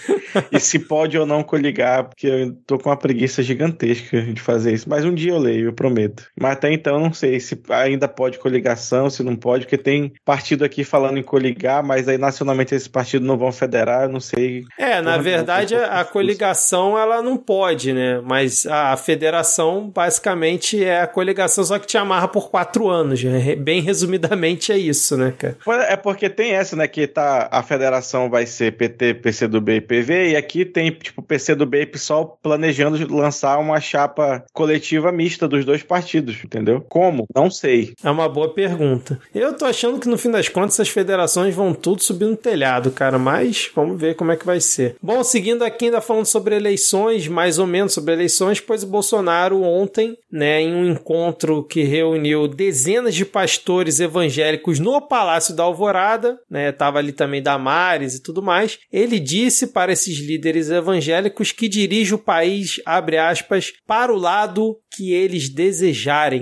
e se pode ou não coligar, porque eu tô com uma preguiça gigantesca de fazer isso. Mas um dia eu leio, eu prometo. Mas até então não sei se ainda pode coligação, se não pode, porque tem partido aqui falando em coligar, mas aí nacionalmente esses partidos não vão federar, eu não sei. É, na Porra, verdade, a coligação ela não pode, né? Mas a federação basicamente é a coligação, só que te amarra por quatro anos. né? Bem resumidamente é isso, né, cara? Pois É porque tem essa, né? Que tá, a federação vai ser PT, PCdoB e PV, e aqui tem, tipo, PCdoB e PSOL planejando lançar uma chapa coletiva mista dos dois partidos, entendeu? Como? Não sei. É uma boa pergunta. Eu tô achando que no fim das contas essas federações vão tudo subir no telhado, cara, mas vamos ver como é que vai ser. Bom, seguindo aqui ainda falando sobre eleições, mais ou menos sobre eleições, pois o Bolsonaro ontem, né, em um encontro que reuniu dezenas de pastores evangélicos no Palácio da Alvorada, né, tava ali também Damares e tudo mais, ele disse para esses líderes evangélicos que dirige o país, abre aspas, para o lado que eles desejarem.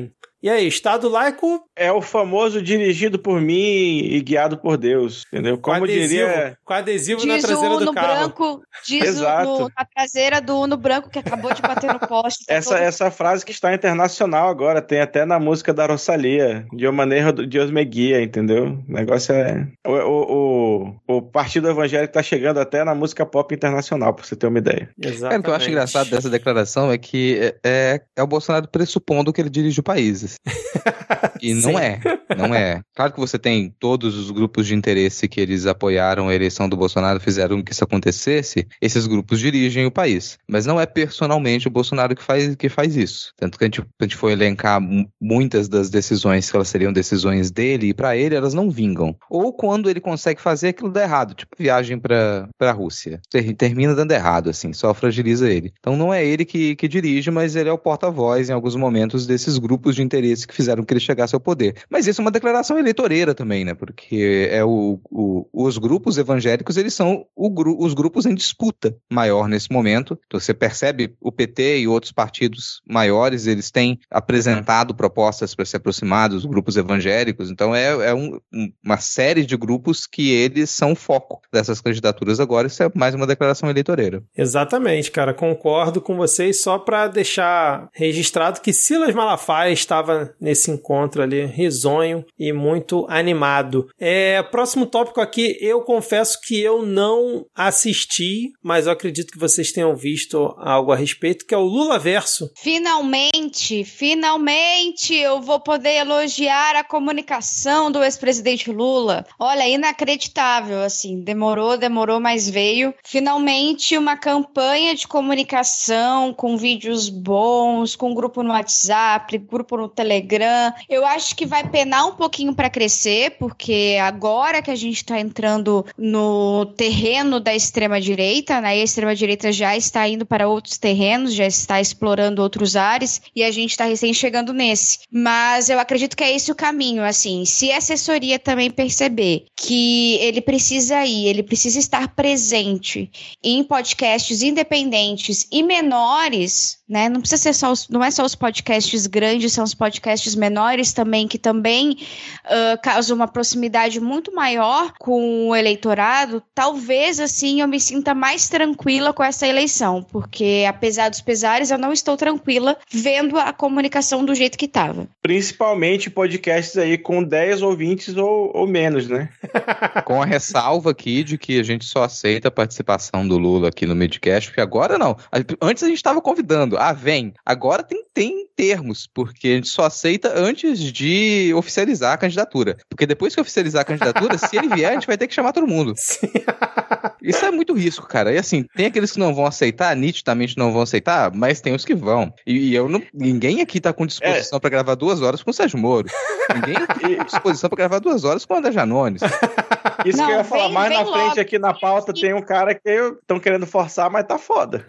E aí, Estado laico É o famoso dirigido por mim e guiado por Deus, entendeu? com Como adesivo, diria. com adesivo na Diz o traseira do Uno carro. branco, diz o, Exato. no- na traseira do Uno branco que acabou de bater no poste. tá Essa, todo- essa frase que está internacional agora, tem até na música da Rosalia, de uma maneira Deus me guia, entendeu? O negócio é. O, o, o, o Partido Evangélico tá chegando até na música pop internacional, pra você ter uma ideia. Exatamente. Cara, o que eu acho engraçado dessa declaração é que é, é, é o Bolsonaro pressupondo que ele dirige o país. E não é, não é. Claro que você tem todos os grupos de interesse que eles apoiaram a eleição do Bolsonaro, fizeram com que isso acontecesse, esses grupos dirigem o país. Mas não é personalmente o Bolsonaro que faz, que faz isso. Tanto que a gente, a gente foi elencar mu- muitas das decisões que elas seriam decisões dele, e pra ele elas não vingam. Ou quando ele consegue fazer aquilo dá errado, tipo viagem pra, pra Rússia. Ter- termina dando errado, assim, só fragiliza ele. Então não é ele que, que dirige, mas ele é o porta-voz em alguns momentos desses grupos de interesse que fizeram que ele chegasse ao poder. Mas isso é uma declaração eleitoreira também, né? Porque é o, o- os grupos evangélicos, eles são os grupos em disputa maior nesse momento. Então você percebe o PT e outros partidos maiores, eles têm apresentado propostas para se aproximar dos grupos evangélicos. Então é, é um- um- uma série de grupos que eles são o foco dessas candidaturas agora. Isso é mais uma declaração eleitoreira. Exatamente, cara, concordo com vocês. Só para deixar registrado que Silas Malafaia estava nesse encontro ali, risonho e muito animado. É, próximo tópico aqui, eu confesso que eu não assisti, mas eu acredito que vocês tenham visto algo a respeito, que é o Lula Verso. Finalmente, finalmente eu vou poder elogiar a comunicação do ex-presidente Lula. Olha, inacreditável, assim, demorou, demorou, mas veio. Finalmente uma campanha de comunicação com vídeos bons, com grupo no WhatsApp, grupo no Telegram. Eu acho que vai penar um pouquinho para crescer, porque agora que a gente está entrando no terreno da extrema direita, né? E a extrema direita já está indo para outros terrenos, já está explorando outros ares e a gente está recém chegando nesse. Mas eu acredito que é esse o caminho, assim. Se a assessoria também perceber que ele precisa ir, ele precisa estar presente em podcasts independentes e menores, né? Não precisa ser só os, não é só os podcasts grandes, são os podcasts menores também que também uh, causam uma proximidade muito maior com o eleitorado. Talvez assim eu me sinta mais tranquila com essa eleição, porque apesar dos pesares eu não estou tranquila vendo a comunicação do jeito que estava. Principalmente podcasts aí com 10 ouvintes ou, ou menos, né? Com a ressalva aqui de que a gente só aceita a participação do Lula aqui no Midcast, porque agora não. Antes a gente estava convidando, ah, vem. Agora tem, tem termos, porque a gente só aceita antes de oficializar a candidatura. Porque depois que oficializar a candidatura, se ele vier, a gente vai ter que chamar todo mundo. Isso é muito risco, cara. E assim, tem aqueles que não vão aceitar, nitidamente não vão aceitar, mas tem os que vão. E, e eu não. Ninguém aqui tá com disposição pra gravar duas horas com o Sérgio Moro. Ninguém aqui tá com disposição pra gravar duas horas com o André Janones. Isso Não, que eu ia falar, vem- mais vem na frente logo. aqui na pauta tem um cara que estão querendo forçar, mas tá foda.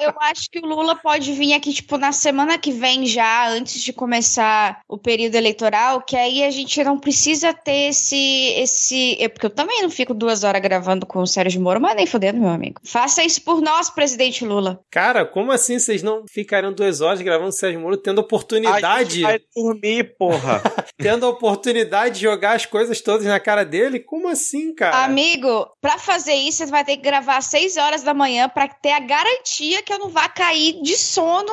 Eu acho que o Lula pode vir aqui, tipo, na semana que vem já, antes de começar o período eleitoral, que aí a gente não precisa ter esse. esse... eu- Porque eu também não fico duas horas gravando com o Sérgio Moro, mas nem fodendo, meu amigo. Faça isso por nós, presidente Lula. Cara, como assim vocês não ficariam duas horas gravando Sérgio Moro tendo A oportunidade, gente vai dormir, porra. tendo a oportunidade de jogar as coisas todas na cara dele? Como assim, cara? Amigo, pra fazer isso, você vai ter que gravar às 6 horas da manhã pra ter a garantia que eu não vá cair de sono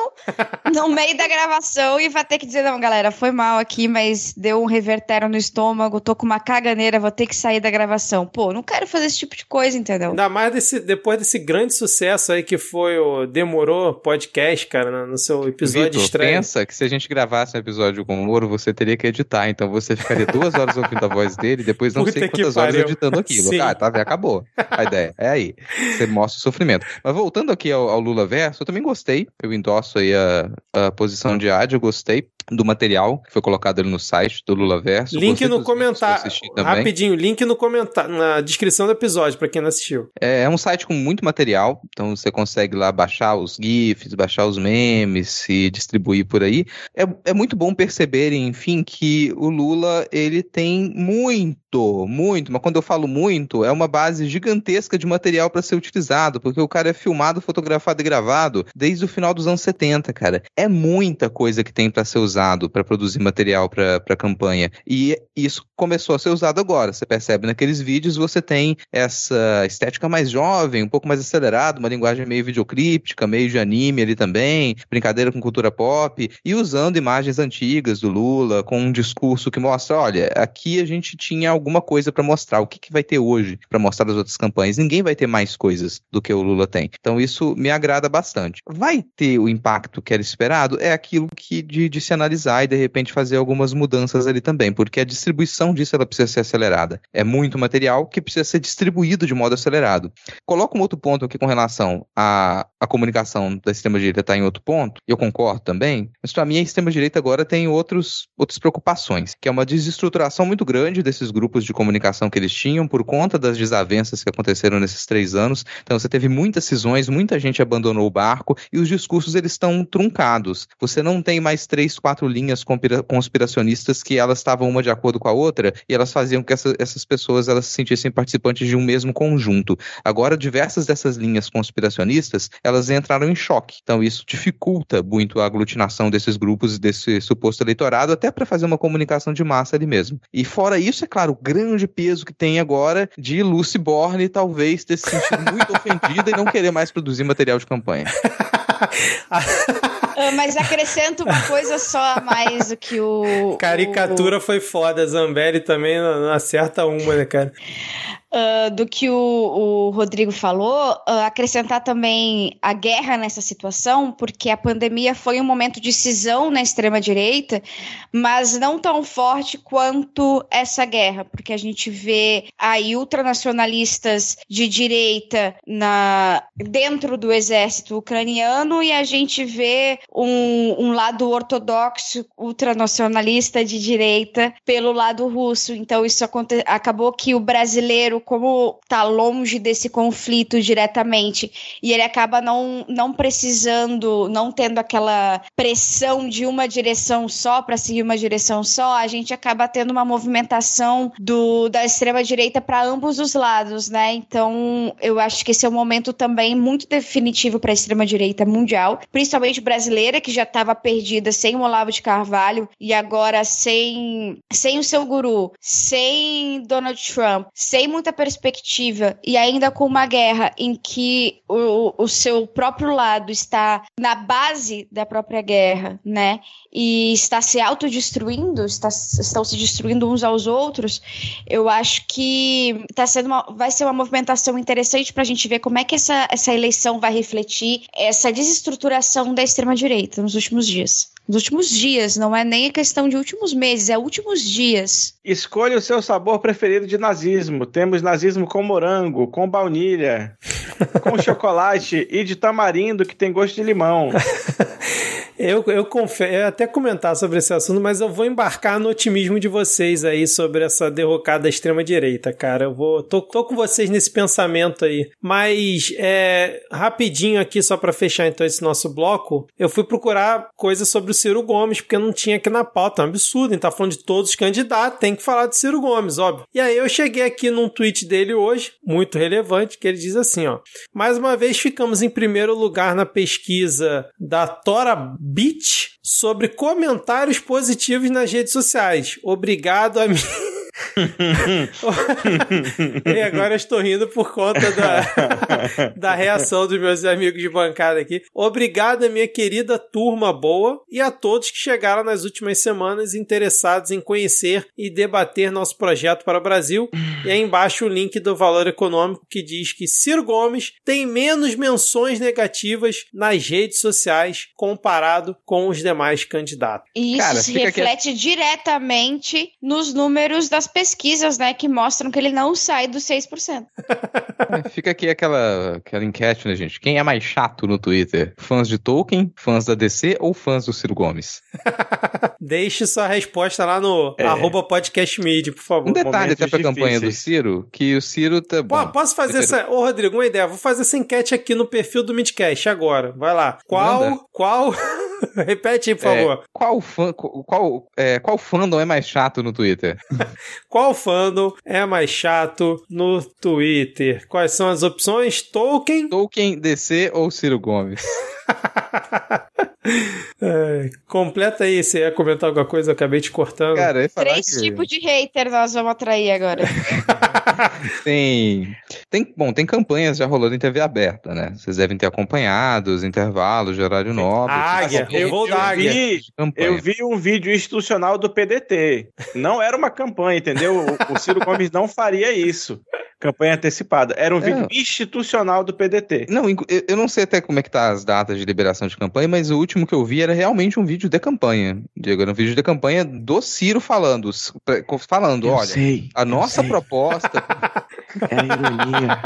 no meio da gravação e vai ter que dizer, não, galera, foi mal aqui, mas deu um revertério no estômago, tô com uma caganeira, vou ter que sair da gravação. Pô, não quero fazer esse tipo de coisa, entendeu? Ainda mais desse, depois desse grande sucesso aí que foi o Demorou Podcast, cara, no- no seu episódio de Vitor, estreia. pensa que se a gente gravasse um episódio com o Moro, você teria que editar. Então você ficaria duas horas ouvindo a voz dele e depois não Puta sei quantas horas editando aquilo. Sim. Ah, tá, vendo? acabou. A ideia é aí. Você mostra o sofrimento. Mas voltando aqui ao, ao Lula Verso, eu também gostei. Eu endosso aí a, a posição de Ad, eu gostei do material que foi colocado ali no site do Lula Verso. Link no comentário. Rapidinho, link no comentário, na descrição do episódio, pra quem não assistiu. É, é um site com muito material, então você consegue lá baixar os GIFs, baixar os memes e distribuir por aí. É, é muito bom perceber, enfim, que o Lula ele tem muito, muito, mas quando eu falo muito, é uma base gigantesca de material para ser utilizado, porque o cara é filmado, fotografado e gravado desde o final dos anos 70, cara. É muita coisa que tem para ser usado para produzir material para a campanha. E isso começou a ser usado agora. Você percebe naqueles vídeos, você tem essa estética mais jovem, um pouco mais acelerada, uma linguagem meio videoclíptica, meio de anime ali também, brincadeira com cultura pop, e usando imagens antigas do Lula, com um discurso que mostra: olha, aqui a gente tinha alguma coisa para mostrar, o que, que vai ter hoje para mostrar das outras campanhas? Ninguém vai ter mais coisas do que o Lula tem. Então isso me agrada bastante. Vai ter o impacto que era esperado? É aquilo que de, de se analisar e de repente fazer algumas mudanças ali também, porque a distribuição disso ela precisa ser acelerada. É muito material que precisa ser distribuído de modo acelerado. Coloco um outro ponto aqui com relação à, à comunicação da extrema-direita está em outro ponto, eu concordo também, mas para mim a extrema-direita agora tem outros, outras preocupações, que é uma desestruturação muito grande desses grupos de comunicação que eles tinham por conta das desavenças que aconteceram nesses três anos. Então você teve muitas cisões, muita gente abandonou o barco e os discursos eles estão truncados. Você não tem mais três, quatro linhas conspira- conspiracionistas que elas estavam uma de acordo com a outra e elas faziam que essa- essas pessoas elas se sentissem participantes de um mesmo conjunto. Agora, diversas dessas linhas conspiracionistas, elas entraram em choque. Então, isso dificulta muito a aglutinação desses grupos e desse suposto eleitorado, até para fazer uma comunicação de massa ali mesmo. E fora isso, é claro, o grande peso que tem agora de Lucy Borne talvez ter se sentido muito ofendida e não querer mais produzir material de campanha. Ah, mas acrescento uma coisa só a mais do que o. Caricatura foi foda, Zambelli também não, não acerta uma, né, cara? Ah, do que o, o Rodrigo falou, ah, acrescentar também a guerra nessa situação, porque a pandemia foi um momento de cisão na extrema-direita, mas não tão forte quanto essa guerra, porque a gente vê aí ultranacionalistas de direita na, dentro do exército ucraniano e a gente vê um, um lado ortodoxo ultranacionalista de direita pelo lado russo. Então, isso acabou que o brasileiro, como está longe desse conflito diretamente, e ele acaba não, não precisando, não tendo aquela pressão de uma direção só para seguir uma direção só, a gente acaba tendo uma movimentação do, da extrema-direita para ambos os lados, né? Então, eu acho que esse é um momento também muito definitivo para a extrema-direita mundial, principalmente brasileira, que já estava perdida sem o Olavo de Carvalho e agora sem, sem o seu guru, sem Donald Trump, sem muita perspectiva e ainda com uma guerra em que o, o seu próprio lado está na base da própria guerra, né? E está se autodestruindo, está, estão se destruindo uns aos outros, eu acho que tá sendo uma, vai ser uma movimentação interessante para a gente ver como é que essa, essa eleição vai refletir essa desestruturação da extrema-direita nos últimos dias. Nos últimos dias, não é nem questão de últimos meses, é últimos dias. Escolha o seu sabor preferido de nazismo. Temos nazismo com morango, com baunilha, com chocolate e de tamarindo que tem gosto de limão. Eu, eu confesso, eu até comentar sobre esse assunto, mas eu vou embarcar no otimismo de vocês aí sobre essa derrocada da extrema-direita, cara. Eu vou. Tô, tô com vocês nesse pensamento aí. Mas, é, rapidinho aqui, só para fechar então esse nosso bloco, eu fui procurar coisas sobre o Ciro Gomes, porque não tinha aqui na pauta. É um absurdo, gente tá falando de todos os candidatos, tem que falar de Ciro Gomes, óbvio. E aí eu cheguei aqui num tweet dele hoje, muito relevante, que ele diz assim, ó. Mais uma vez ficamos em primeiro lugar na pesquisa da Tora Beach sobre comentários positivos nas redes sociais. Obrigado a mim. e agora estou rindo por conta da, da reação dos meus amigos de bancada aqui. Obrigado minha querida turma boa e a todos que chegaram nas últimas semanas interessados em conhecer e debater nosso projeto para o Brasil. E aí embaixo o link do Valor Econômico que diz que Ciro Gomes tem menos menções negativas nas redes sociais comparado com os demais candidatos. E isso Cara, se fica aqui- reflete diretamente nos números das pesquisas, né, que mostram que ele não sai dos 6%. Fica aqui aquela, aquela enquete, né, gente? Quem é mais chato no Twitter? Fãs de Tolkien, fãs da DC ou fãs do Ciro Gomes? Deixe sua resposta lá no arroba podcastmid, por favor. Um detalhe momentos até pra campanha do difíceis. Ciro, que o Ciro tá Pô, bom. posso fazer essa. Ô, Rodrigo, uma ideia. Vou fazer essa enquete aqui no perfil do Midcast agora. Vai lá. Qual. Manda. Qual. Repete por É, favor. Qual, fã, qual, é, qual fandom é mais chato no Twitter? Qual fandom é mais chato no Twitter? Quais são as opções? Tolkien. Tolkien, DC ou Ciro Gomes? É, completa aí, você ia comentar alguma coisa, eu acabei te cortando. Cara, eu Três que tipos de hater nós vamos atrair agora. tem, tem. Bom, tem campanhas já rolando em TV aberta, né? Vocês devem ter acompanhado os intervalos de horário nobre. Águia, o voo da águia. vi, eu vi um vídeo institucional do PDT. Não era uma campanha, entendeu? O, o Ciro Gomes não faria isso. Campanha antecipada. Era um É. vídeo institucional do PDT. Não, eu eu não sei até como é que tá as datas de liberação de campanha, mas o último que eu vi era realmente um vídeo de campanha. Diego, era um vídeo de campanha do Ciro falando, falando, olha, sei. a nossa proposta É ironia.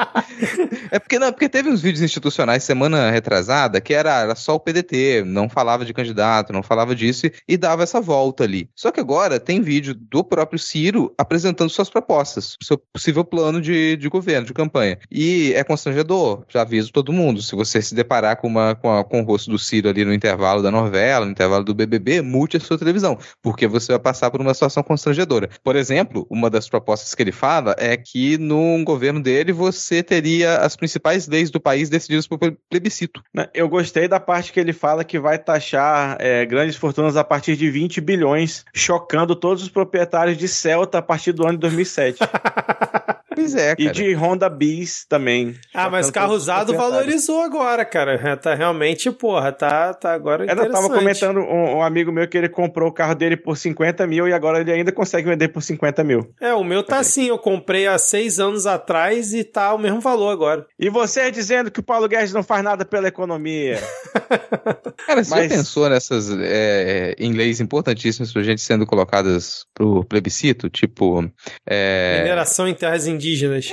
É porque não, porque teve uns vídeos institucionais semana retrasada que era, era só o PDT, não falava de candidato, não falava disso e, e dava essa volta ali. Só que agora tem vídeo do próprio Ciro apresentando suas propostas, seu possível plano de, de governo, de campanha. E é constrangedor, já aviso todo mundo. Se você se deparar com, uma, com, a- com o rosto do Ciro ali no intervalo da novela, no intervalo do BBB, mute a sua televisão, porque você vai passar por uma situação constrangedora. Por exemplo, uma das propostas que ele fala é que no governo dele você teria as principais leis do país decididas por plebiscito. Né, Eu gostei da parte que ele fala que vai taxar é, grandes fortunas a partir de 20 bilhões, chocando todos os proprietários de Celta a partir do ano de 2007. Pois é, e cara. de Honda Bis também. Ah, mas carro usado valorizou agora, cara. Tá realmente, porra, tá, tá agora Eu tava comentando um, um amigo meu que ele comprou o carro dele por 50 mil e agora ele ainda consegue vender por 50 mil. É, o meu tá assim, eu comprei há seis anos atrás e tá o mesmo valor agora. E você dizendo que o Paulo Guedes não faz nada pela economia. Cara, você Mas- já pensou nessas é, em leis importantíssimas pra gente sendo colocadas pro plebiscito? Tipo, é, Mineração em terras indígenas.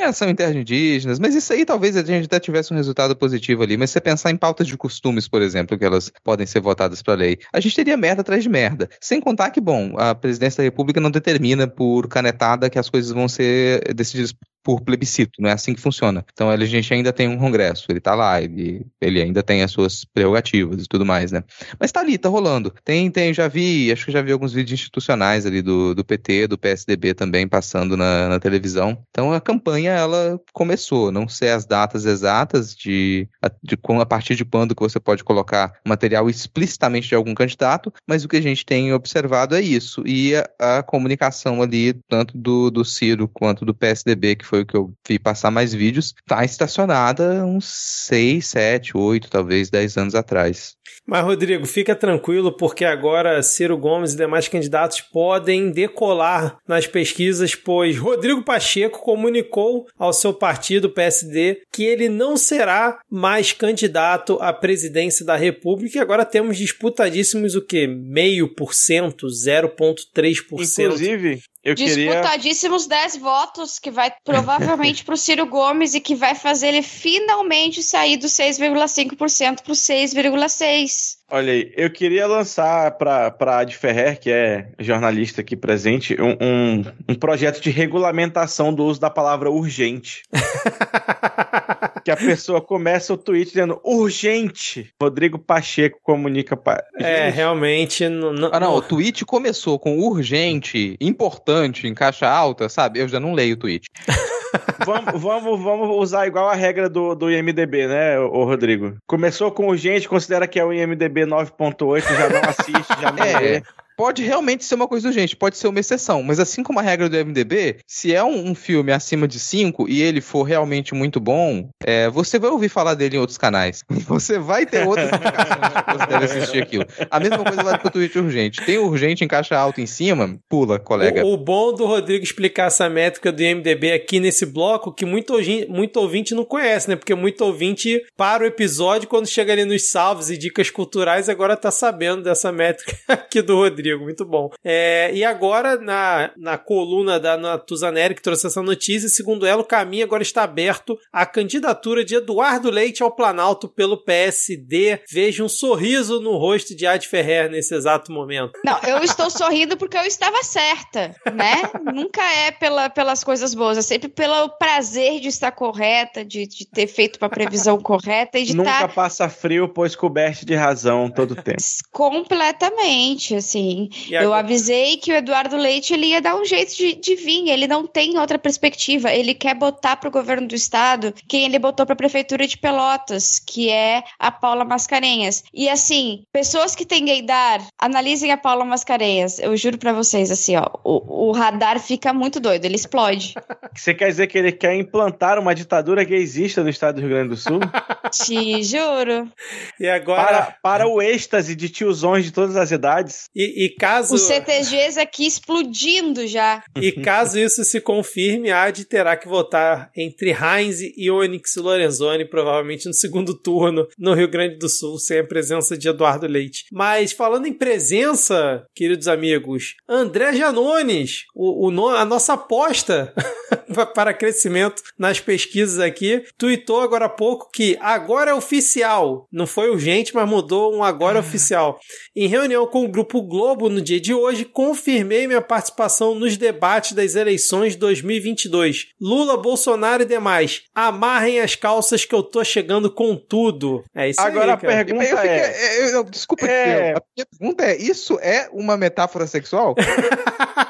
É, são interindígenas, mas isso aí talvez a gente até tivesse um resultado positivo ali. Mas se você pensar em pautas de costumes, por exemplo, que elas podem ser votadas para lei, a gente teria merda atrás de merda. Sem contar que, bom, a presidência da República não determina por canetada que as coisas vão ser decididas por plebiscito, não é assim que funciona. Então a gente ainda tem um congresso, ele tá lá, ele, ele ainda tem as suas prerrogativas e tudo mais, né? Mas tá ali, tá rolando. Tem, tem, já vi, acho que já vi alguns vídeos institucionais ali do, do PT, do PSDB também passando na, na televisão. Então a campanha, ela começou, não sei as datas exatas de, de a partir de quando que você pode colocar material explicitamente de algum candidato, mas o que a gente tem observado é isso. E a, a comunicação ali, tanto do, do Ciro quanto do PSDB, que foi o que eu vi passar mais vídeos, tá estacionada uns 6, 7, 8, talvez 10 anos atrás. Mas, Rodrigo, fica tranquilo, porque agora Ciro Gomes e demais candidatos podem decolar nas pesquisas, pois Rodrigo Pacheco comunicou ao seu partido, PSD, que ele não será mais candidato à presidência da República. E agora temos disputadíssimos o quê? Meio por cento, 0,3%. Inclusive, Eu queria. Disputadíssimos 10 votos, que vai provavelmente pro Ciro Gomes e que vai fazer ele finalmente sair do 6,5% pro 6,6%. Olha aí, eu queria lançar para a Ad Ferrer, que é jornalista aqui presente, um, um, um projeto de regulamentação do uso da palavra urgente. que a pessoa começa o tweet dizendo urgente. Rodrigo Pacheco comunica para. É, realmente. Não, não, Ah, não, o tweet começou com urgente, importante, em caixa alta, sabe? Eu já não leio o tweet. vamos, vamos, vamos usar igual a regra do, do IMDB, né, ô Rodrigo? Começou com urgente, considera que é o IMDB 9.8, já não assiste, já não É, lê. Pode realmente ser uma coisa urgente, pode ser uma exceção, mas assim como a regra do MDB, se é um, um filme acima de 5 e ele for realmente muito bom, é, você vai ouvir falar dele em outros canais. Você vai ter outras indicações que você deve assistir aquilo. A mesma coisa vale pro tweet urgente. Tem urgente em caixa alta em cima, pula, colega. O, o bom do Rodrigo explicar essa métrica do IMDB aqui nesse bloco, que muito, muito ouvinte não conhece, né? Porque muito ouvinte para o episódio quando chega ali nos salves e dicas culturais, agora tá sabendo dessa métrica aqui do Rodrigo. Muito bom. É, e agora, na, na coluna da Natuzaneri, que trouxe essa notícia, segundo ela, o caminho agora está aberto à candidatura de Eduardo Leite ao Planalto pelo PSD. Veja um sorriso no rosto de Ad Ferrer nesse exato momento. Não, eu estou sorrindo porque eu estava certa, né? Nunca é pela, pelas coisas boas, é sempre pelo prazer de estar correta, de, de ter feito uma previsão correta e de Nunca estar passa frio, pois coberto de razão todo tempo. completamente, assim. E Eu avisei que o Eduardo Leite ele ia dar um jeito de, de vir, ele não tem outra perspectiva, ele quer botar para o governo do estado quem ele botou para a prefeitura de Pelotas, que é a Paula Mascarenhas. E assim, pessoas que têm gaydar, analisem a Paula Mascarenhas. Eu juro para vocês, assim, ó, o, o radar fica muito doido, ele explode. Você quer dizer que ele quer implantar uma ditadura gaysista no estado do Rio Grande do Sul? Te juro. E agora. para, para o êxtase de tiozões de todas as idades? E, e caso, Os CTGs aqui explodindo já. e caso isso se confirme, a AD terá que votar entre Heinz e Onyx Lorenzoni, provavelmente no segundo turno, no Rio Grande do Sul, sem a presença de Eduardo Leite. Mas falando em presença, queridos amigos, André Janones, o, o a nossa aposta para crescimento nas pesquisas aqui, tuitou agora há pouco que agora é oficial. Não foi urgente, mas mudou um agora oficial. Em reunião com o Grupo Globo no dia de hoje, confirmei minha participação nos debates das eleições 2022. Lula, Bolsonaro e demais. Amarrem as calças que eu tô chegando com tudo. É isso Agora aí, a pergunta Eu fiquei- é. é, eu- desculpa, É. a minha pergunta é: isso é uma metáfora sexual?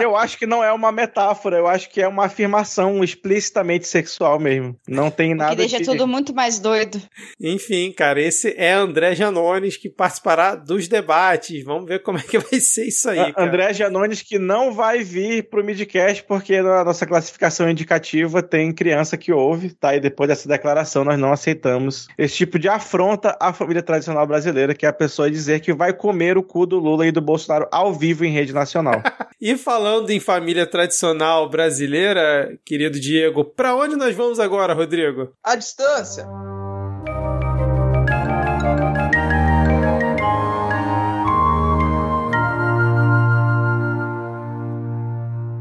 Eu acho que não é uma metáfora, eu acho que é uma afirmação explicitamente sexual mesmo. Não tem nada que deixa de... tudo muito mais doido. Enfim, cara, esse é André Janones que participará dos debates. Vamos ver como é que vai ser isso aí, A- cara. André Janones que não vai vir pro Midcast porque na nossa classificação indicativa tem criança que ouve, tá? E depois dessa declaração nós não aceitamos esse tipo de afronta à família tradicional brasileira, que é a pessoa dizer que vai comer o cu do Lula e do Bolsonaro ao vivo em rede nacional. E falando em família tradicional brasileira, querido Diego, pra onde nós vamos agora, Rodrigo? A distância.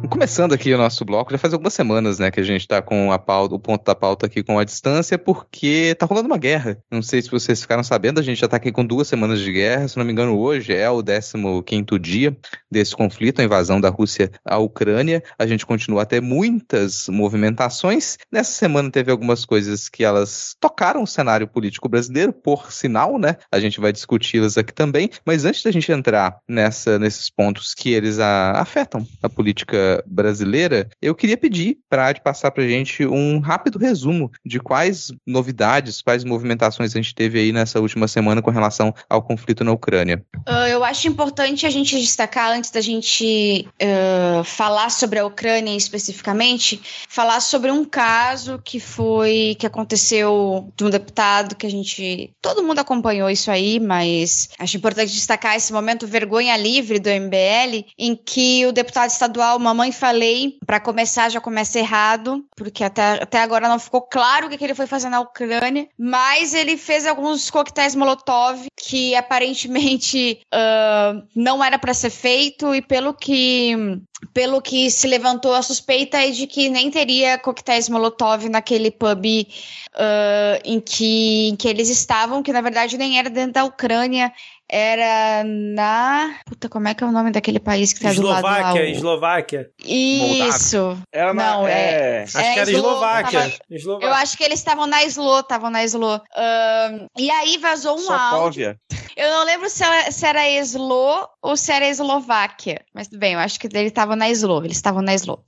Começando aqui o nosso bloco, já faz algumas semanas, né, que a gente tá com a pauta, o ponto da pauta aqui com a distância, porque tá rolando uma guerra. Não sei se vocês ficaram sabendo, a gente já tá aqui com duas semanas de guerra, se não me engano, hoje é o 15º dia desse conflito, a invasão da Rússia à Ucrânia. A gente continua a ter muitas movimentações. Nessa semana teve algumas coisas que elas tocaram o cenário político brasileiro, por sinal, né? A gente vai discuti-las aqui também, mas antes da gente entrar nessa, nesses pontos que eles a- afetam a política brasileira, eu queria pedir para a passar para a gente um rápido resumo de quais novidades, quais movimentações a gente teve aí nessa última semana com relação ao conflito na Ucrânia. Ah, eu acho importante a gente destacar, antes da gente ah, falar sobre a Ucrânia especificamente, falar sobre um caso que foi, que aconteceu de um deputado que a gente, todo mundo acompanhou isso aí, mas acho importante destacar esse momento vergonha livre do MBL, em que o deputado estadual Mamãe falei, para começar já começa errado, porque até, até agora não ficou claro o que, que ele foi fazer na Ucrânia, mas ele fez alguns coquetéis Molotov que aparentemente uh, não era para ser feito e pelo que pelo que se levantou a suspeita é de que nem teria coquetéis Molotov naquele pub uh, em, que, em que eles estavam, que na verdade nem era dentro da Ucrânia, era na. Puta, como é que é o nome daquele país que tá Eslováquia, do lado lá? O... Eslováquia. Isso. Era na- Não, é. é- Acho é que era Eslo- Eslováquia. tava- Eslováquia. Eu acho que eles estavam na Slo, estavam na Slo. Ahn, e aí vazou um áudio. Sokovia. Eu não lembro se era, se era Slo ou se era Eslováquia. Mas tudo bem, eu acho que ele estava na Slo. Eles estavam na Slo.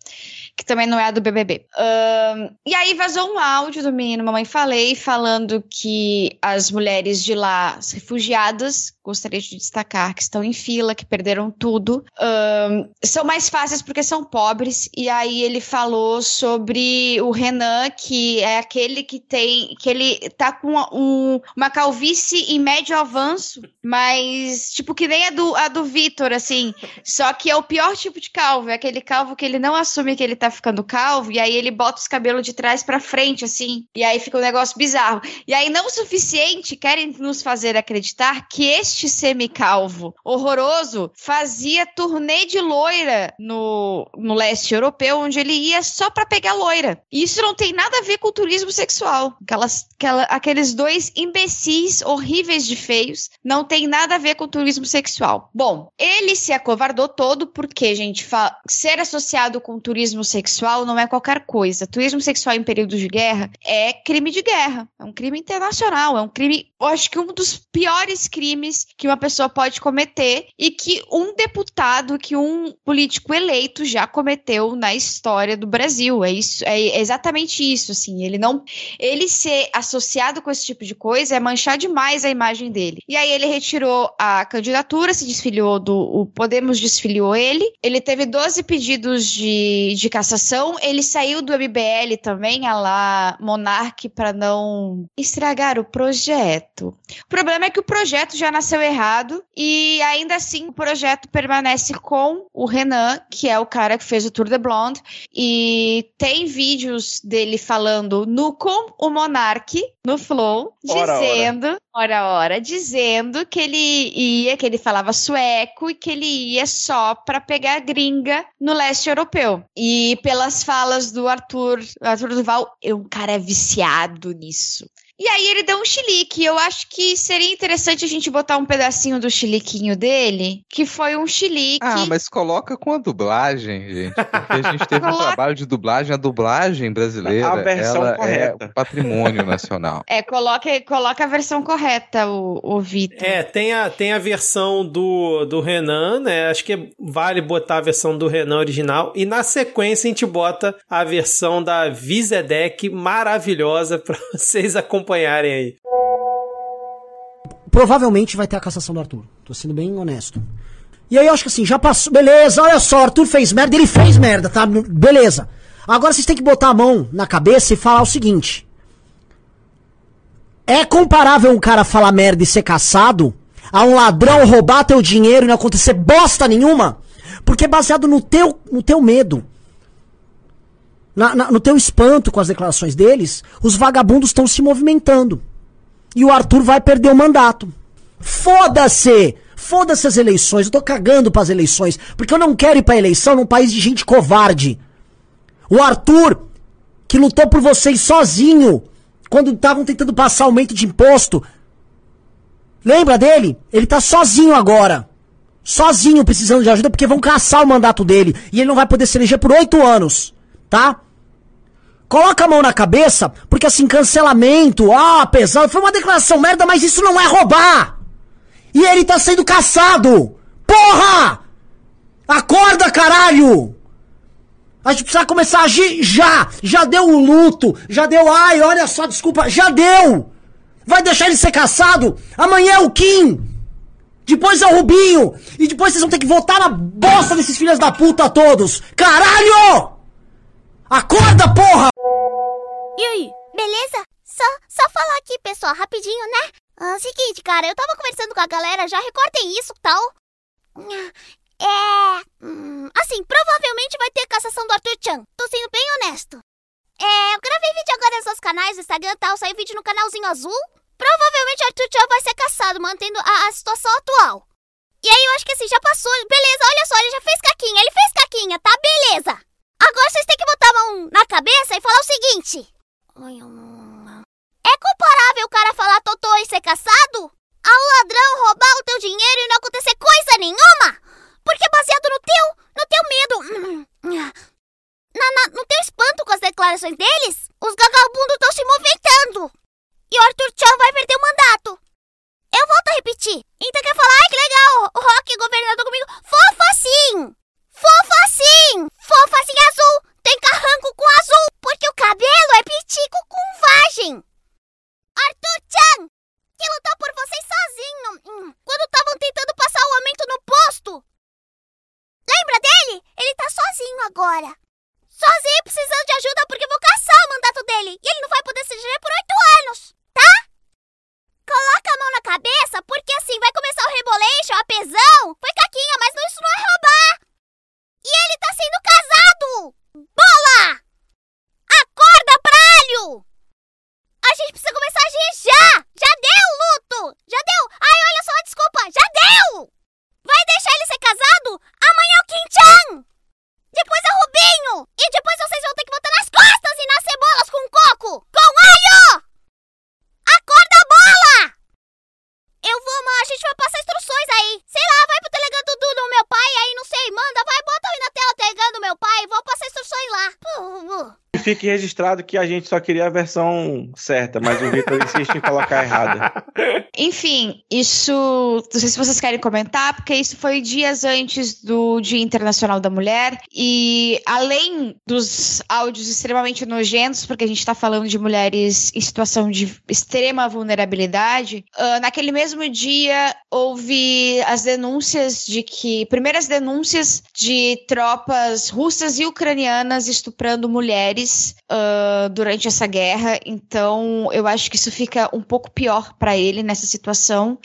Que também não é a do BBB. Ahn, e aí vazou um áudio do menino Mamãe Falei falando que as mulheres de lá, as refugiadas, gostaria de destacar que estão em fila, que perderam tudo, ahn, são mais fáceis porque são pobres. E aí ele falou sobre o Renan, que é aquele que tem. que ele tá com um- uma calvície em médio avanço, mas tipo que nem a do, a do Vitor, assim. Só que é o pior tipo de calvo, é aquele calvo que ele não assume que ele tá ficando calvo, e aí ele bota os cabelos de trás pra frente, assim, e aí fica um negócio bizarro. E aí, não o suficiente, querem nos fazer acreditar que este semicalvo horroroso fazia turnê de loira no, no leste europeu, onde ele ia só pra pegar loira. E isso não tem nada a ver com turismo sexual. Aquelas, aquela- aqueles dois imbecis horríveis de feios não tem nada a ver com turismo sexual. Bom, ele se acovardou todo porque, gente, ser associado com turismo sexual não é qualquer coisa. Turismo sexual em período de guerra é crime de guerra. É um crime internacional. É um crime, eu acho que um dos piores crimes que uma pessoa pode cometer e que um deputado, que um político eleito já cometeu na história do Brasil. É isso, é exatamente isso, assim. Ele não, ele ser associado com esse tipo de coisa é manchar demais a imagem dele. E aí ele retirou a candidatura, se desfiliou do o Podemos desfiliou ele. Ele teve 12 pedidos de, de cassação. Ele saiu do MBL também, a lá Monark, para não estragar o projeto. O problema é que o projeto já nasceu errado e ainda assim o projeto permanece com o Renan, que é o cara que fez o Tour de Blonde, e tem vídeos dele falando no com o Monark no Flow, Ora, ora. dizendo, ora ora, dizendo que ele ia, que ele falava sueco e que ele ia só pra pegar gringa no leste europeu. E pelas falas do Arthur, Arthur Duval, eu, um cara é viciado nisso. E aí ele deu um chilique. Eu acho que seria interessante a gente botar um pedacinho do chiliquinho dele, que foi um chilique. Ah, mas coloca com a dublagem, gente. Porque a gente teve um trabalho de dublagem. A dublagem brasileira A versão ela correta. é patrimônio nacional. É, coloca, coloca a versão correta, o, o Vitor. É, tem a, tem a versão do, do Renan, né? Acho que vale botar a versão do Renan original. E na sequência a gente bota a versão da Vizedec maravilhosa pra vocês acompanharem aí. provavelmente vai ter a cassação do Arthur. Tô sendo bem honesto. E aí eu acho que assim, já passou. Beleza, olha só, Arthur fez merda, ele fez merda, tá? Beleza. Agora vocês têm que botar a mão na cabeça e falar o seguinte. É comparável um cara falar merda e ser caçado a um ladrão roubar teu dinheiro e não acontecer bosta nenhuma? Porque é baseado no teu, no teu medo. Na- na- no teu espanto com as declarações deles, os vagabundos estão se movimentando. E o Arthur vai perder o mandato. Foda-se! Foda-se as eleições. Eu tô cagando pras eleições. Porque eu não quero ir pra eleição num país de gente covarde. O Arthur, que lutou por vocês sozinho, quando estavam tentando passar aumento de imposto. Lembra dele? Ele tá sozinho agora. Sozinho precisando de ajuda porque vão caçar o mandato dele. E ele não vai poder se eleger por oito anos. Tá? Coloca a mão na cabeça, porque assim, cancelamento, ah, pesado, foi uma declaração merda, mas isso não é roubar! E ele tá sendo caçado! Porra! Acorda, caralho! A gente precisa começar a agir já! Já deu o luto, já deu, ai, olha só, desculpa, já deu! Vai deixar ele ser caçado? Amanhã é o Kim! Depois é o Rubinho! E depois vocês vão ter que votar na bosta desses filhos da puta todos! Caralho! Acorda, porra! E aí, beleza? Só, só falar aqui, pessoal, rapidinho, né? Ah, seguinte, cara, eu tava conversando com a galera, já recortem isso tal. É. hum, assim, provavelmente vai ter cassação do Arthur Chan. Tô sendo bem honesto. É, eu gravei vídeo agora nos seus canais, no Instagram e tal, saiu vídeo no canalzinho azul. Provavelmente Arthur Chan vai ser caçado, mantendo a, a situação atual. E aí eu acho que assim, já passou. Beleza, olha só, ele já fez caquinha, ele fez caquinha, tá? Beleza. Agora vocês têm que botar a mão na cabeça e falar o seguinte. É comparável o cara falar totô e ser caçado? Ao ladrão roubar o teu dinheiro e não acontecer coisa nenhuma? Porque baseado no teu, no teu medo, na, na- no teu espanto com as declarações deles, os vagabundos estão se movimentando. E o Arthur Chan vai perder o mandato. Eu volto a repetir. Então quer falar, ai que legal, o Rock governador comigo. Fofa sim! Fofa sim! Fofa assim azul! Tem carranco com azul! Porque o cabelo é pitico com vagem! Arthur Chan! Que lutou por vocês sozinho! hum, Quando estavam tentando passar o aumento no posto! Lembra dele? Ele tá sozinho agora! Sozinho precisando de ajuda porque vou caçar o mandato dele! E ele não vai poder se eleger por oito anos! Tá? Coloca a mão na cabeça, porque assim vai começar o rebolation, a pesão. Foi caquinha, mas não, isso não é roubar. E ele tá sendo casado! Bola! Acorda, pralho! A gente precisa começar a agir já! Já deu, Luto! Já deu! Ai, olha só, desculpa! Já deu! Vai deixar ele ser casado? Amanhã é o Kim Chan! Depois é o Rubinho! E depois vocês vão ter que botar nas costas e nas cebolas com coco! Com alho! Acorda, bola! Eu vou, mãe, a gente vai passar instruções aí. Sei lá, pô. Fique registrado que a gente só queria a versão certa, mas o Vitor insiste em colocar errada. Enfim, isso. Não sei se vocês querem comentar, porque isso foi dias antes do Dia Internacional da Mulher. E além dos áudios extremamente nojentos, porque a gente tá falando de mulheres em situação de extrema vulnerabilidade, ah, naquele mesmo dia houve as denúncias de que. Primeiras denúncias de tropas russas e ucranianas estuprando mulheres ah, durante essa guerra. Então, eu acho que isso fica um pouco pior para ele nessa situação.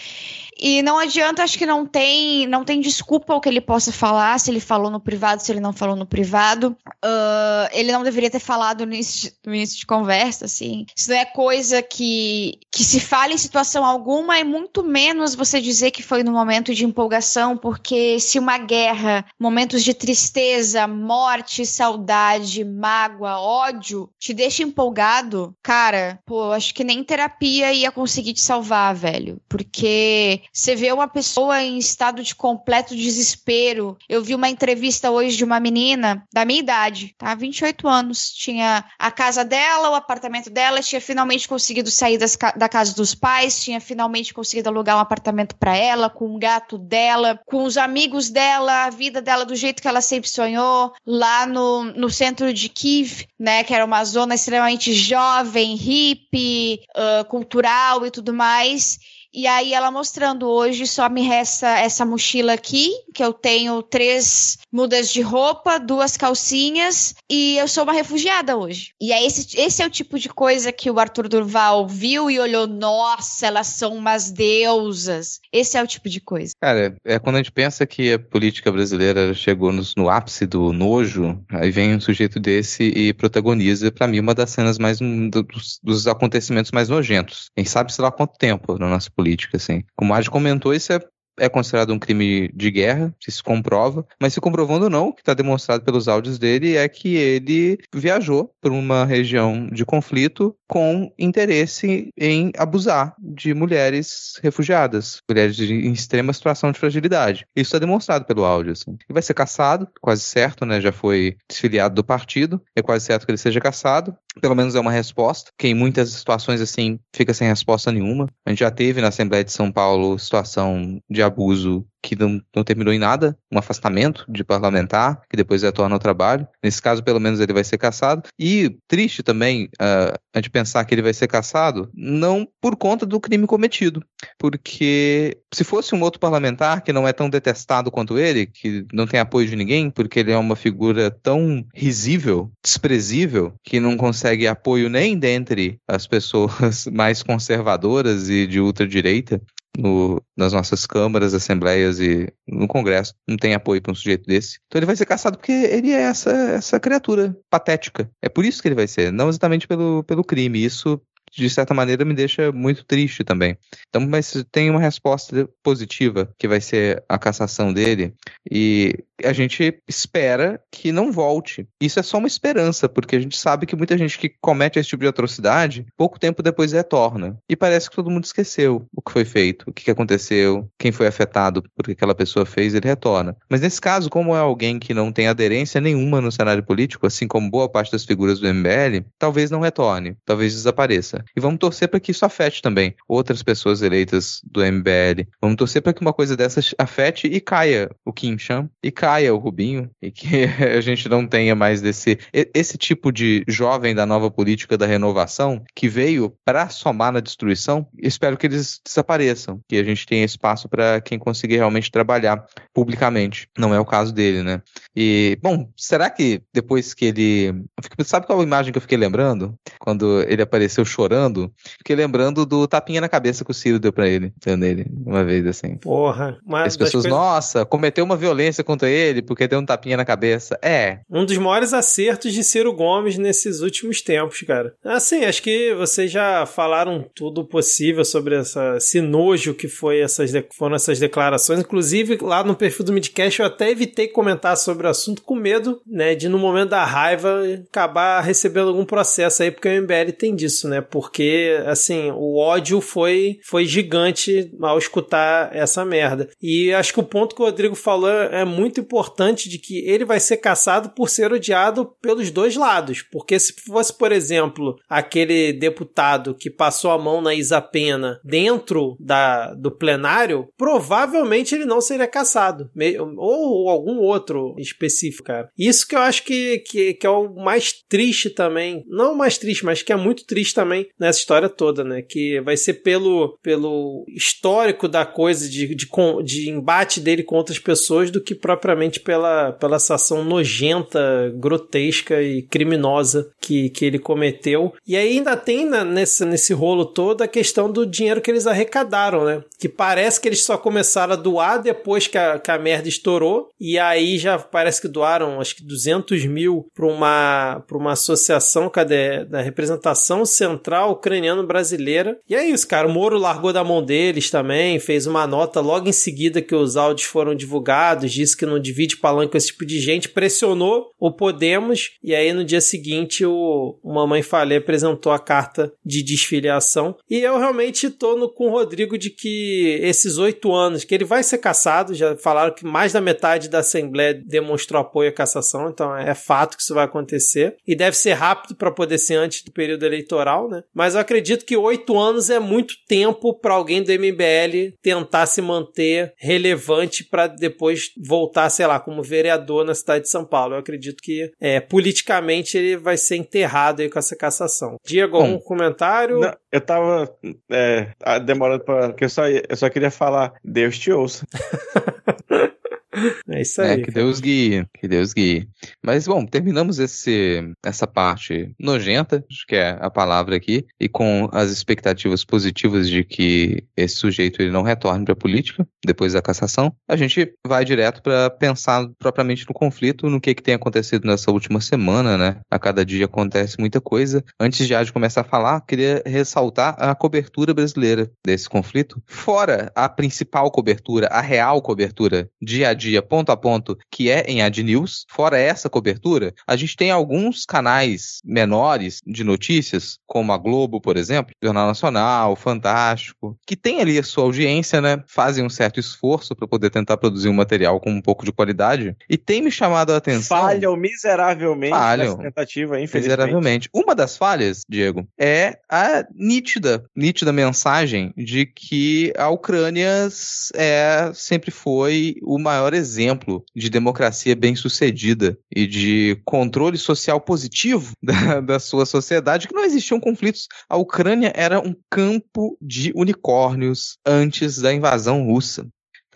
E não adianta, acho que não tem, não tem desculpa o que ele possa falar, se ele falou no privado, se ele não falou no privado. Ah, ele não deveria ter falado no início, no início de conversa, assim. Isso não é coisa que, que se fala em situação alguma, e muito menos você dizer que foi no momento de empolgação, porque se uma guerra, momentos de tristeza, morte, saudade, mágoa, ódio, te deixa empolgado, cara, pô, acho que nem terapia ia conseguir te salvar, velho. Porque você vê uma pessoa em estado de completo desespero. Eu vi uma entrevista hoje de uma menina da minha idade, tá? 28 anos. Tinha a casa dela, o apartamento dela, tinha finalmente conseguido sair das da casa dos pais, tinha finalmente conseguido alugar um apartamento pra ela, com o gato dela, com os amigos dela, a vida dela do jeito que ela sempre sonhou, lá no, no centro de Kiev, né? Que era uma zona extremamente jovem, hippie, ah, cultural e tudo mais. E aí ela mostrando hoje só me resta essa mochila aqui, que eu tenho três mudas de roupa, duas calcinhas e eu sou uma refugiada hoje. E é esse, esse é o tipo de coisa que o Arthur Durval viu e olhou, nossa, elas são umas deusas. Esse é o tipo de coisa. Cara, é quando a gente pensa que a política brasileira chegou no, no ápice do nojo, aí vem um sujeito desse e protagoniza, pra mim, uma das cenas mais dos, dos acontecimentos mais nojentos. Quem sabe, sei lá quanto tempo na nossa política, assim. Como Adi comentou, isso é é considerado um crime de guerra, se se comprova, mas se comprovando ou não, o que está demonstrado pelos áudios dele é que ele viajou por uma região de conflito com interesse em abusar de mulheres refugiadas, mulheres de, em extrema situação de fragilidade. Isso está demonstrado pelo áudio. Assim. Ele vai ser caçado, quase certo, né? Já foi desfiliado do partido, é quase certo que ele seja caçado. Pelo menos é uma resposta, que em muitas situações assim fica sem resposta nenhuma. A gente já teve na Assembleia de São Paulo situação de abuso que não, não terminou em nada, um afastamento de parlamentar, que depois retorna ao trabalho. Nesse caso, pelo menos, ele vai ser caçado. E triste também uh, a gente pensar que ele vai ser caçado, não por conta do crime cometido, porque se fosse um outro parlamentar que não é tão detestado quanto ele, que não tem apoio de ninguém, porque ele é uma figura tão risível, desprezível, que não consegue apoio nem dentre as pessoas mais conservadoras e de ultradireita, no, nas nossas câmaras, assembleias e no Congresso. Não tem apoio para um sujeito desse. Então ele vai ser caçado porque ele é essa, essa criatura patética. É por isso que ele vai ser, não exatamente pelo, pelo crime. Isso de certa maneira me deixa muito triste também. Então, mas tem uma resposta positiva que vai ser a cassação dele e a gente espera que não volte. Isso é só uma esperança, porque a gente sabe que muita gente que comete esse tipo de atrocidade, pouco tempo depois retorna. E parece que todo mundo esqueceu o que foi feito, o que aconteceu, quem foi afetado por que aquela pessoa fez, ele retorna. Mas nesse caso, como é alguém que não tem aderência nenhuma no cenário político, assim como boa parte das figuras do MBL, talvez não retorne, talvez desapareça. E vamos torcer para que isso afete também outras pessoas eleitas do MBL. Vamos torcer para que uma coisa dessas afete e caia o Kim Chan e caia o Rubinho e que a gente não tenha mais desse esse tipo de jovem da nova política da renovação que veio para somar na destruição. Espero que eles desapareçam, que a gente tenha espaço para quem conseguir realmente trabalhar publicamente. Não é o caso dele, né? E bom, será que depois que ele sabe qual a imagem que eu fiquei lembrando quando ele apareceu chorando chorando, fiquei lembrando do tapinha na cabeça que o Ciro deu pra ele, nele, uma vez assim. Porra, mas. As pessoas, coisas... nossa, cometeu uma violência contra ele porque deu um tapinha na cabeça. É. Um dos maiores acertos de Ciro Gomes nesses últimos tempos, cara. Assim, acho que vocês já falaram tudo possível sobre essa, esse nojo que foi essas, foram essas declarações. Inclusive, lá no perfil do Midcast, eu até evitei comentar sobre o assunto com medo, né, de no momento da raiva acabar recebendo algum processo aí, porque o MBL tem disso, né? Por porque, assim, o ódio foi, foi gigante ao escutar essa merda. E acho que o ponto que o Rodrigo falou é muito importante de que ele vai ser caçado por ser odiado pelos dois lados. Porque se fosse, por exemplo, aquele deputado que passou a mão na Isa Pena dentro da, do plenário, provavelmente ele não seria caçado. Ou algum outro específico, cara. Isso que eu acho que, que, que é o mais triste também. Não o mais triste, mas que é muito triste também nessa história toda, né? Que vai ser pelo, pelo histórico da coisa, de, de, de embate dele com outras pessoas, do que propriamente pela, pela essa ação nojenta, grotesca e criminosa que, que ele cometeu. E aí ainda tem na, nesse, nesse rolo todo a questão do dinheiro que eles arrecadaram, né? Que parece que eles só começaram a doar depois que a, que a merda estourou, e aí já parece que doaram acho que 200 mil para uma, uma associação cadê, da representação central ucraniano-brasileira. E é isso, cara. O Moro largou da mão deles também, fez uma nota logo em seguida que os áudios foram divulgados, disse que não divide palanque com esse tipo de gente, pressionou o Podemos, e aí no dia seguinte o, o Mamãe Falei apresentou a carta de desfiliação. E eu realmente tô no, com o Rodrigo de que esses oito anos, que ele vai ser caçado, já falaram que mais da metade da Assembleia demonstrou apoio à cassação, então é fato que isso vai acontecer. E deve ser rápido para poder ser antes do período eleitoral, né? mas eu acredito que oito anos é muito tempo para alguém do MBL tentar se manter relevante para depois voltar, sei lá, como vereador na cidade de São Paulo. Eu acredito que é, politicamente ele vai ser enterrado aí com essa cassação. Diego, algum comentário? Não, eu tava é, demorando para. eu só, eu só queria falar, Deus te ouça. É isso aí. É, que cara. Deus guie, que Deus guie. Mas, bom, terminamos esse, essa parte nojenta, acho que é a palavra aqui, e com as expectativas positivas de que esse sujeito ele não retorne para a política depois da cassação. A gente vai direto para pensar propriamente no conflito, no que, que tem acontecido nessa última semana, né? A cada dia acontece muita coisa. Antes já de começar a falar, queria ressaltar a cobertura brasileira desse conflito, fora a principal cobertura, a real cobertura dia a dia dia ponto a ponto, que é em Ad News, fora essa cobertura, a gente tem alguns canais menores de notícias, como a Globo, por exemplo, Jornal Nacional, Fantástico, que tem ali a sua audiência, né? Fazem um certo esforço para poder tentar produzir um material com um pouco de qualidade. E tem me chamado a atenção. Falham miseravelmente Falham nessa tentativa, infelizmente. Miseravelmente. Uma das falhas, Diego, é a nítida, nítida mensagem de que a Ucrânia é, sempre foi o maior exemplo de democracia bem-sucedida e de controle social positivo da, da sua sociedade, que não existiam conflitos. A Ucrânia era um campo de unicórnios antes da invasão russa.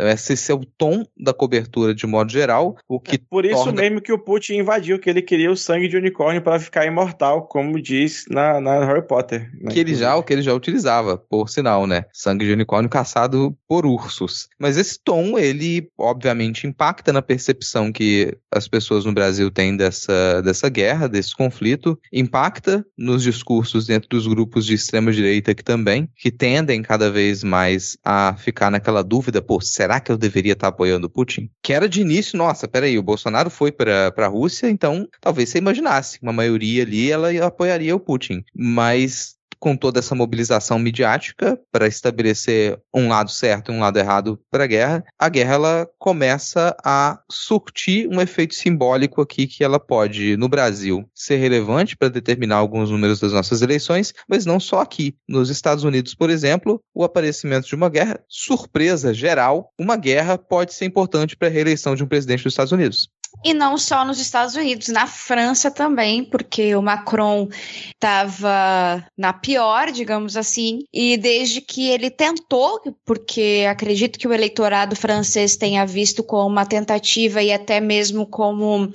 Então, esse é o tom da cobertura de modo geral, o que é por isso torna... mesmo que o Putin invadiu, que ele queria o sangue de unicórnio para ficar imortal, como diz na, na Harry Potter. Né? Que ele já, o que ele já utilizava, por sinal, né? Sangue de unicórnio caçado por ursos. Mas esse tom, ele obviamente impacta na percepção que as pessoas no Brasil têm dessa, dessa guerra, desse conflito, impacta nos discursos dentro dos grupos de extrema direita que também, que tendem cada vez mais a ficar naquela dúvida, pô, será que eu deveria estar apoiando o Putin? Que era de início, nossa, peraí, o Bolsonaro foi para a Rússia, então talvez você imaginasse, uma maioria ali ela apoiaria o Putin. Mas com toda essa mobilização midiática para estabelecer um lado certo e um lado errado para a guerra, a guerra ela começa a surtir um efeito simbólico aqui que ela pode, no Brasil, ser relevante para determinar alguns números das nossas eleições, mas não só aqui. Nos Estados Unidos, por exemplo, o aparecimento de uma guerra, surpresa geral, uma guerra pode ser importante para a reeleição de um presidente dos Estados Unidos. E não só nos Estados Unidos, na França também, porque o Macron estava na pior, digamos assim, e desde que ele tentou, porque acredito que o eleitorado francês tenha visto como uma tentativa e até mesmo como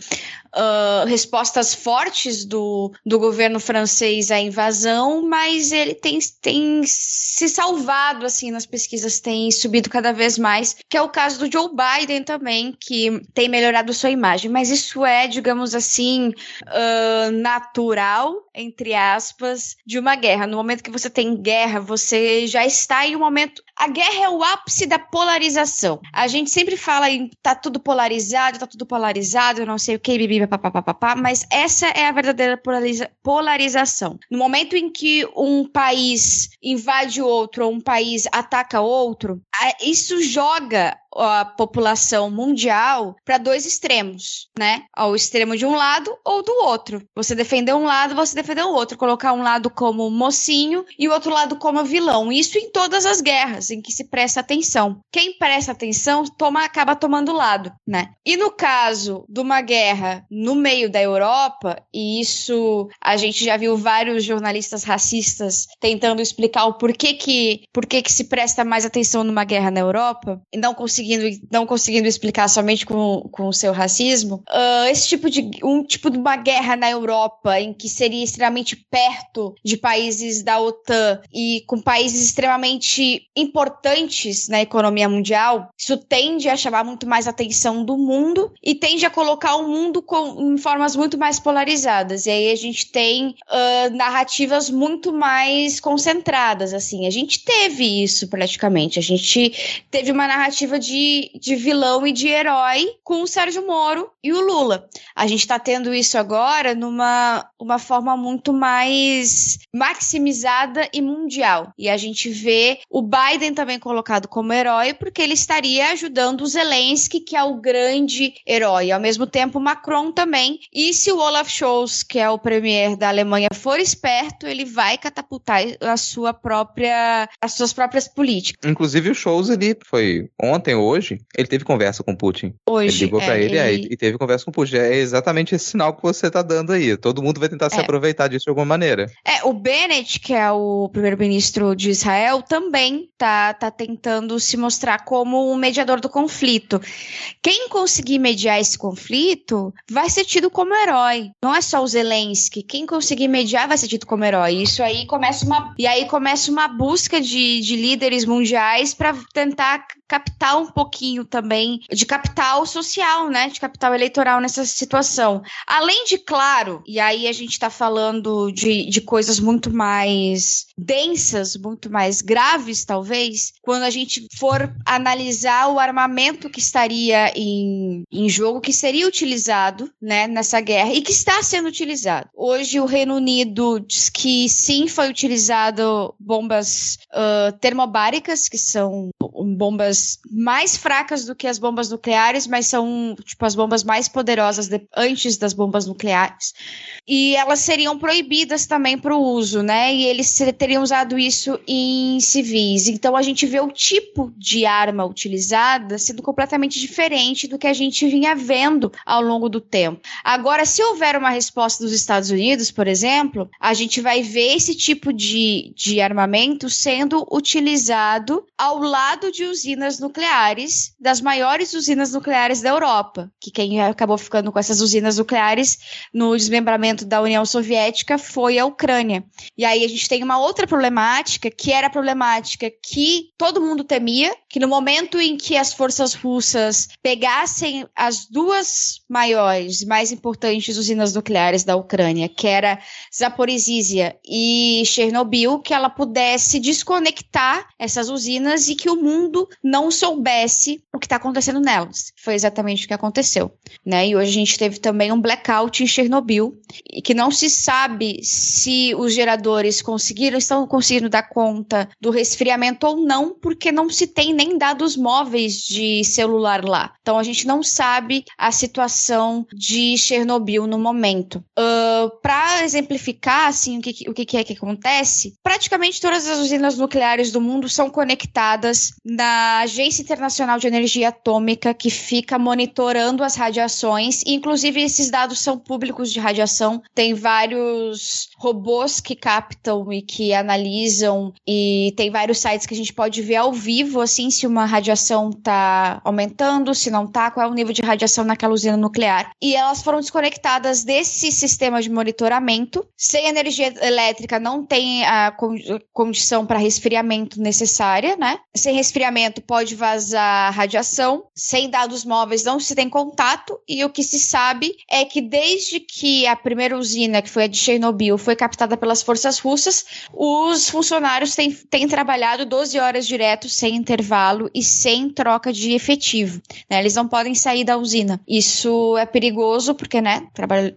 respostas fortes do, do governo francês à invasão, mas ele tem, tem se salvado, assim, nas pesquisas, tem subido cada vez mais, que é o caso do Joe Biden também, que tem melhorado sua imagem. Mas isso é, digamos assim, uh, natural, entre aspas, de uma guerra. No momento que você tem guerra, você já está em um momento. A guerra é o ápice da polarização. A gente sempre fala em tá tudo polarizado, tá tudo polarizado, não sei o que, bibi, papapá, mas essa é a verdadeira polariza polarização. No momento em que um país invade outro ou um país ataca outro, isso joga a população mundial para dois extremos, né? Ao extremo de um lado ou do outro. Você defender um lado, você defender o outro, colocar um lado como mocinho e o outro lado como vilão. Isso em todas as guerras em que se presta atenção. Quem presta atenção toma acaba tomando lado, né? E no caso de uma guerra no meio da Europa, e isso a gente já viu vários jornalistas racistas tentando explicar o porquê que, porquê que se presta mais atenção numa guerra na Europa, e não conseguindo, não conseguindo explicar somente com, com o seu racismo, uh, esse tipo de um tipo de uma guerra na Europa em que seria extremamente perto de países da OTAN e com países extremamente importantes na economia mundial, isso tende a chamar muito mais atenção do mundo e tende a colocar o mundo com, em formas muito mais polarizadas. E aí a gente tem uh, narrativas muito mais concentradas, assim. A gente teve isso praticamente. A gente teve uma narrativa de, de vilão e de herói com o Sérgio Moro e o Lula. A gente está tendo isso agora numa uma forma muito mais maximizada e mundial. E a gente vê o Biden também colocado como herói porque ele estaria ajudando o Zelensky, que é o grande herói. Ao mesmo tempo, Macron também. E se o Olaf Scholz, que é o premier da Alemanha, for esperto, ele vai catapultar a sua própria, as suas próprias políticas. Inclusive o Scholz, ele foi ontem ou hoje, ele teve conversa com Putin. Hoje. Ele ligou é, pra ele, é, ele... e teve conversa com Putin. É exatamente esse sinal que você tá dando aí. Todo mundo vai tentar se É. aproveitar disso de alguma maneira. É, o Bennett, que é o primeiro-ministro de Israel, também tá, tá tentando se mostrar como um mediador do conflito. Quem conseguir mediar esse conflito vai ser tido como herói. Não é só o Zelensky. Quem conseguir mediar vai ser tido como herói. Isso aí começa uma. E aí começa uma busca de, de líderes mundiais para tentar captar um pouquinho também de capital social, né? De capital eleitoral nessa situação. Além de, claro, e aí a gente tá falando de, de coisas muito mais densas, muito mais graves, talvez, quando a gente for analisar o armamento que estaria em, em jogo, que seria utilizado, né, nessa guerra e que está sendo utilizado. Hoje o Reino Unido diz que sim, foi utilizado bombas ah, termobáricas, que são bombas mais fracas do que as bombas nucleares, mas são tipo as bombas mais poderosas de- antes das bombas nucleares. E elas seriam proibidas também para o uso, né? E eles teriam usado isso em civis. Então a gente vê o tipo de arma utilizada sendo completamente diferente do que a gente vinha vendo ao longo do tempo. Agora, se houver uma resposta dos Estados Unidos, por exemplo, a gente vai ver esse tipo de, de armamento sendo utilizado ao lado de usinas nucleares. Nucleares das maiores usinas nucleares da Europa, que quem acabou ficando com essas usinas nucleares no desmembramento da União Soviética foi a Ucrânia. E aí a gente tem uma outra problemática, que era a problemática que todo mundo temia, que no momento em que as forças russas pegassem as duas maiores, mais importantes usinas nucleares da Ucrânia, que era Zaporizhia e Chernobyl, que ela pudesse desconectar essas usinas e que o mundo não soubesse o que está acontecendo nelas. Foi exatamente o que aconteceu, né? E hoje a gente teve também um blackout em Chernobyl e que não se sabe se os geradores conseguiram estão conseguindo dar conta do resfriamento ou não, porque não se tem nem dados móveis de celular lá. Então a gente não sabe a situação de Chernobyl no momento. Uh, Para exemplificar assim o que, o que é que acontece, praticamente todas as usinas nucleares do mundo são conectadas na Agência Internacional de Energia Atômica, que fica monitorando as radiações. E, inclusive, esses dados são públicos de radiação. Tem vários robôs que captam e que analisam, e tem vários sites que a gente pode ver ao vivo, assim, se uma radiação está aumentando, se não está, qual é o nível de radiação naquela usina nuclear. E elas foram desconectadas desse sistema de monitoramento. Sem energia elétrica, não tem a condição para resfriamento necessária, né? Sem resfriamento pode vazar radiação, sem dados móveis não se tem contato, e o que se sabe é que desde que a primeira usina, que foi a de Chernobyl, foi captada pelas forças russas, os funcionários têm, têm trabalhado 12 horas direto, sem intervalo e sem troca de efetivo. Né? Eles não podem sair da usina. Isso é perigoso, porque, né,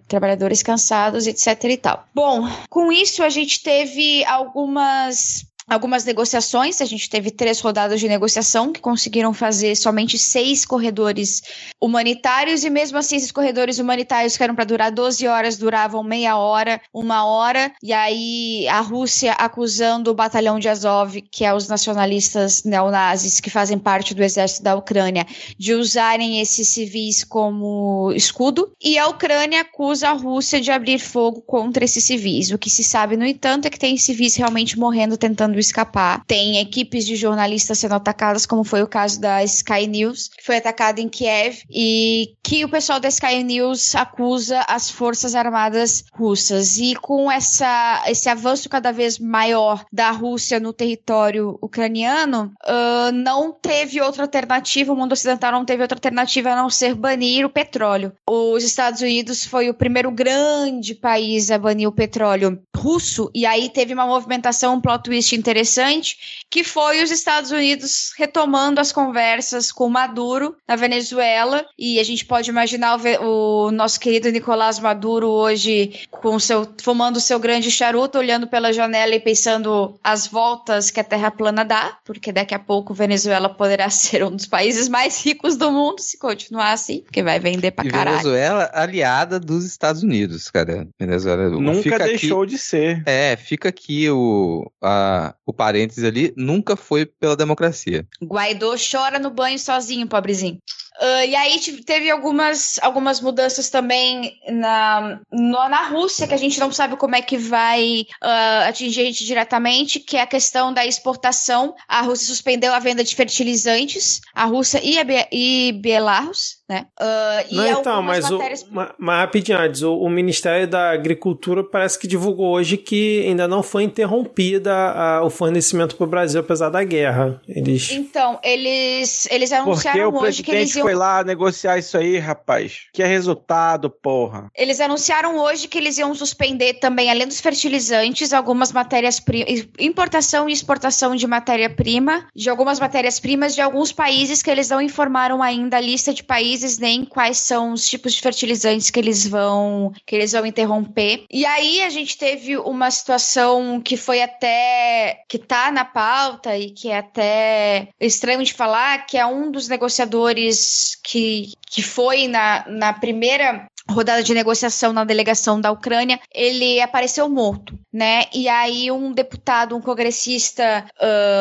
trabalhadores cansados, etc e tal. Bom, com isso a gente teve algumas algumas negociações. A gente teve três rodadas de negociação que conseguiram fazer somente seis corredores humanitários, e mesmo assim, esses corredores humanitários que eram para durar 12 horas duravam meia hora, uma hora. E aí a Rússia acusando o batalhão de Azov, que é os nacionalistas neonazis que fazem parte do exército da Ucrânia, de usarem esses civis como escudo. E a Ucrânia acusa a Rússia de abrir fogo contra esses civis. O que se sabe, no entanto, é que tem civis realmente morrendo tentando escapar. Tem equipes de jornalistas sendo atacadas, como foi o caso da Sky News, que foi atacada em Kiev, e que o pessoal da Sky News acusa as forças armadas russas. E com essa, esse avanço cada vez maior da Rússia no território ucraniano, uh, não teve outra alternativa, o mundo ocidental não teve outra alternativa a não ser banir o petróleo. Os Estados Unidos foi o primeiro grande país a banir o petróleo russo, e aí teve uma movimentação, um plot twist interessante, que foi os Estados Unidos retomando as conversas com Maduro na Venezuela. E a gente pode imaginar o, o nosso querido Nicolás Maduro hoje com seu, fumando o seu grande charuto, olhando pela janela e pensando as voltas que a Terra plana dá, porque daqui a pouco Venezuela poderá ser um dos países mais ricos do mundo se continuar assim, porque vai vender pra e caralho. Venezuela aliada dos Estados Unidos, cara. Venezuela nunca fica deixou aqui, de ser. É, fica aqui o, a, o parênteses ali, nunca foi pela democracia. Guaidó chora no banho sozinho, pobrezinho. Uh, e aí teve algumas, algumas mudanças também na, no, na Rússia, que a gente não sabe como é que vai uh, atingir a gente diretamente, que é a questão da exportação. A Rússia suspendeu a venda de fertilizantes, a Rússia e, a Be e Belarus, né? Uh, não, então, mas, matérias... o, mas, mas rapidinho, antes, o, o, Ministério da Agricultura parece que divulgou hoje que ainda não foi interrompida a, o fornecimento para o Brasil, apesar da guerra. Eles... Então, eles, eles anunciaram hoje que eles iam foi lá negociar isso aí, rapaz. Que é resultado, porra. Eles anunciaram hoje que eles iam suspender também, além dos fertilizantes, algumas matérias-primas, importação e exportação de matéria-prima, de algumas matérias-primas de alguns países que eles não informaram ainda a lista de países nem quais são os tipos de fertilizantes que eles vão que eles vão interromper. E aí a gente teve uma situação que foi até que tá na pauta e que é até estranho de falar, que é um dos negociadores que, que foi na, na primeira rodada de negociação na delegação da Ucrânia, ele apareceu morto, né? E aí um deputado, um congressista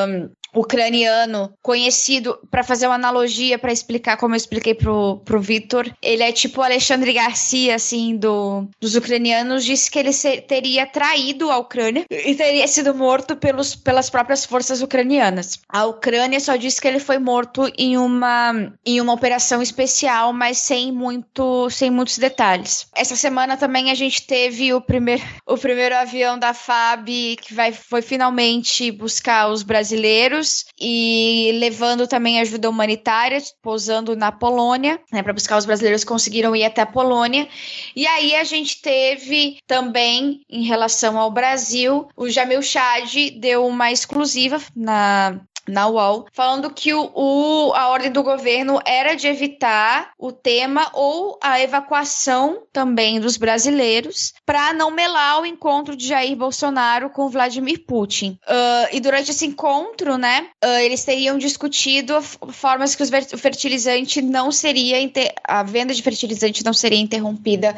um, ucraniano conhecido, para fazer uma analogia, para explicar como eu expliquei pro, pro Vitor, ele é tipo o Alexandre Garcia, assim, do, dos ucranianos, disse que ele teria traído a Ucrânia e teria sido morto pelos, pelas próprias forças ucranianas. A Ucrânia só disse que ele foi morto em uma, em uma operação especial, mas sem, muito, sem muitos detalhes. Essa semana também a gente teve o primeiro, o primeiro avião da FAB que vai, foi finalmente buscar os brasileiros e levando também ajuda humanitária, pousando na Polônia, né, para buscar os brasileiros que conseguiram ir até a Polônia. E aí a gente teve também, em relação ao Brasil, o Jamil Chad deu uma exclusiva na na UOL, falando que o, o, a ordem do governo era de evitar o tema ou a evacuação também dos brasileiros para não melar o encontro de Jair Bolsonaro com Vladimir Putin. Uh, e durante esse encontro, né, uh, eles teriam discutido formas que o fertilizante não seria a venda de fertilizante não seria interrompida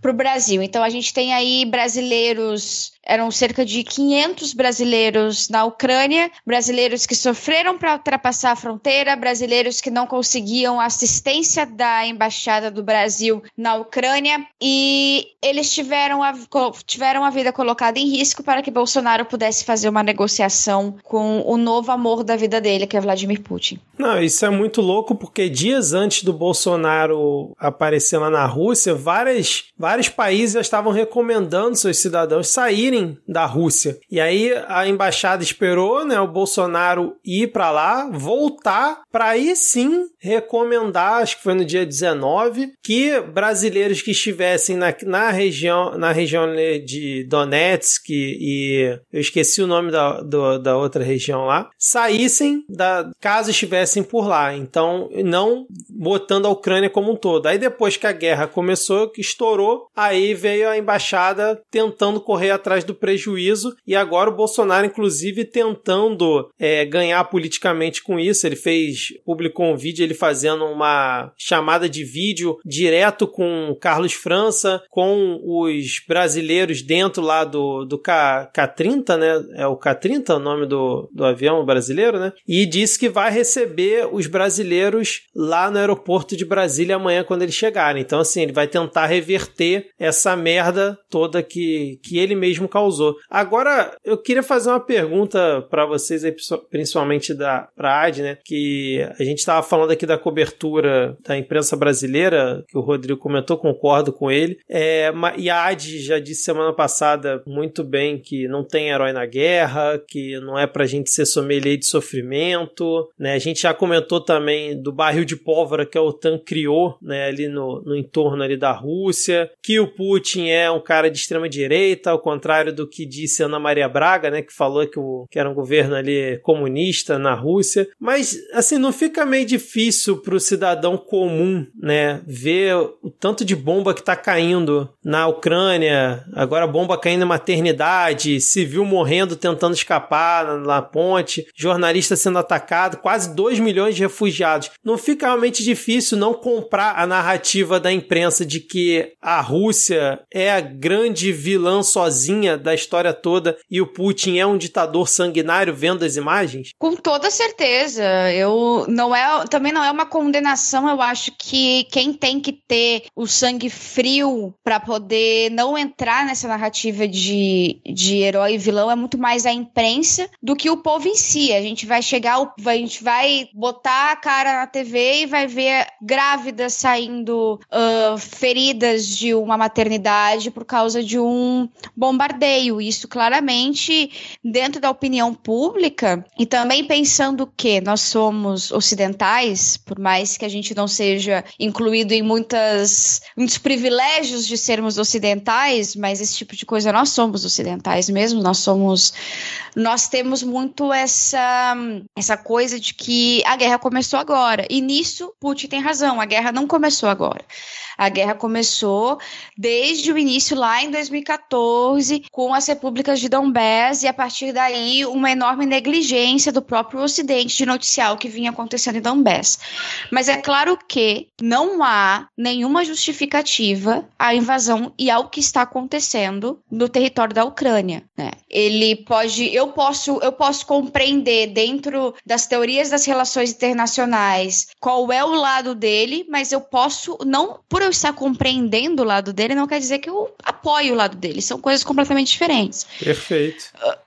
para o Brasil. Então a gente tem aí brasileiros eram cerca de 500 brasileiros na Ucrânia, brasileiros que sofreram para ultrapassar a fronteira, brasileiros que não conseguiam assistência da embaixada do Brasil na Ucrânia e eles tiveram a, tiveram a vida colocada em risco para que Bolsonaro pudesse fazer uma negociação com o novo amor da vida dele, que é Vladimir Putin. Não, isso é muito louco porque dias antes do Bolsonaro aparecer lá na Rússia, várias, vários países já estavam recomendando seus cidadãos saírem saírem da Rússia. E aí a embaixada esperou, né, o Bolsonaro ir para lá, voltar para aí sim recomendar, acho que foi no dia 19, que brasileiros que estivessem na, na região na região de Donetsk e eu esqueci o nome da, do, da outra região lá, saíssem da caso estivessem por lá. Então, não botando a Ucrânia como um todo. Aí depois que a guerra começou, que estourou, aí veio a embaixada tentando correr atrás do prejuízo e agora o Bolsonaro, inclusive, tentando é, ganhar politicamente com isso. Ele fez, publicou um vídeo ele fazendo uma chamada de vídeo direto com Carlos França, com os brasileiros dentro lá do, do K, K-30, né? É o K-30 o nome do, do avião brasileiro, né? E disse que vai receber os brasileiros lá no aeroporto de Brasília amanhã quando eles chegarem. Então, assim, ele vai tentar reverter essa merda toda que, que ele mesmo causou. Agora, eu queria fazer uma pergunta para vocês, aí, principalmente da pra AD, né? Que a gente estava falando aqui da cobertura da imprensa brasileira, que o Rodrigo comentou, concordo com ele. É, e a AD já disse semana passada muito bem que não tem herói na guerra, que não é pra gente ser sommelier de sofrimento, né? A gente já comentou também do barril de pólvora que a OTAN criou, né? Ali no, no entorno ali da Rússia, que o Putin é um cara de extrema direita, ao contrário do que disse Ana Maria Braga, né, que falou que, o, que era um governo ali comunista na Rússia. Mas, assim, não fica meio difícil para o cidadão comum, né, ver o tanto de bomba que está caindo na Ucrânia, agora bomba caindo na maternidade, civil morrendo tentando escapar na, na ponte, jornalista sendo atacado, quase 2 milhões de refugiados. Não fica realmente difícil não comprar a narrativa da imprensa de que a Rússia é a grande vilã sozinha da história toda e o Putin é um ditador sanguinário vendo as imagens? Com toda certeza. Eu não é também não é uma condenação, eu acho que quem tem que ter o sangue frio para poder não entrar nessa narrativa de, de herói e vilão é muito mais a imprensa do que o povo em si. A gente vai chegar, a gente vai botar a cara na TV e vai ver grávidas saindo uh, feridas de uma maternidade por causa de um bombardeio. Isso claramente dentro da opinião pública, e também pensando que nós somos ocidentais, por mais que a gente não seja incluído em muitas, muitos privilégios de sermos ocidentais, mas esse tipo de coisa nós somos ocidentais mesmo, nós somos nós temos muito essa essa coisa de que a guerra começou agora. E nisso Putin tem razão, a guerra não começou agora. A guerra começou desde o início lá em 2014 com as repúblicas de Donbass e a partir daí uma enorme negligência do próprio Ocidente de noticiar o que vinha acontecendo em Donbass. Mas é claro que não há nenhuma justificativa à invasão e ao que está acontecendo no território da Ucrânia. Né? Ele pode, eu posso, eu posso compreender dentro das teorias das relações internacionais qual é o lado dele, mas eu posso não, por eu estar compreendendo o lado dele, não quer dizer que eu apoio o lado dele. São coisas completamente diferentes. Perfeito.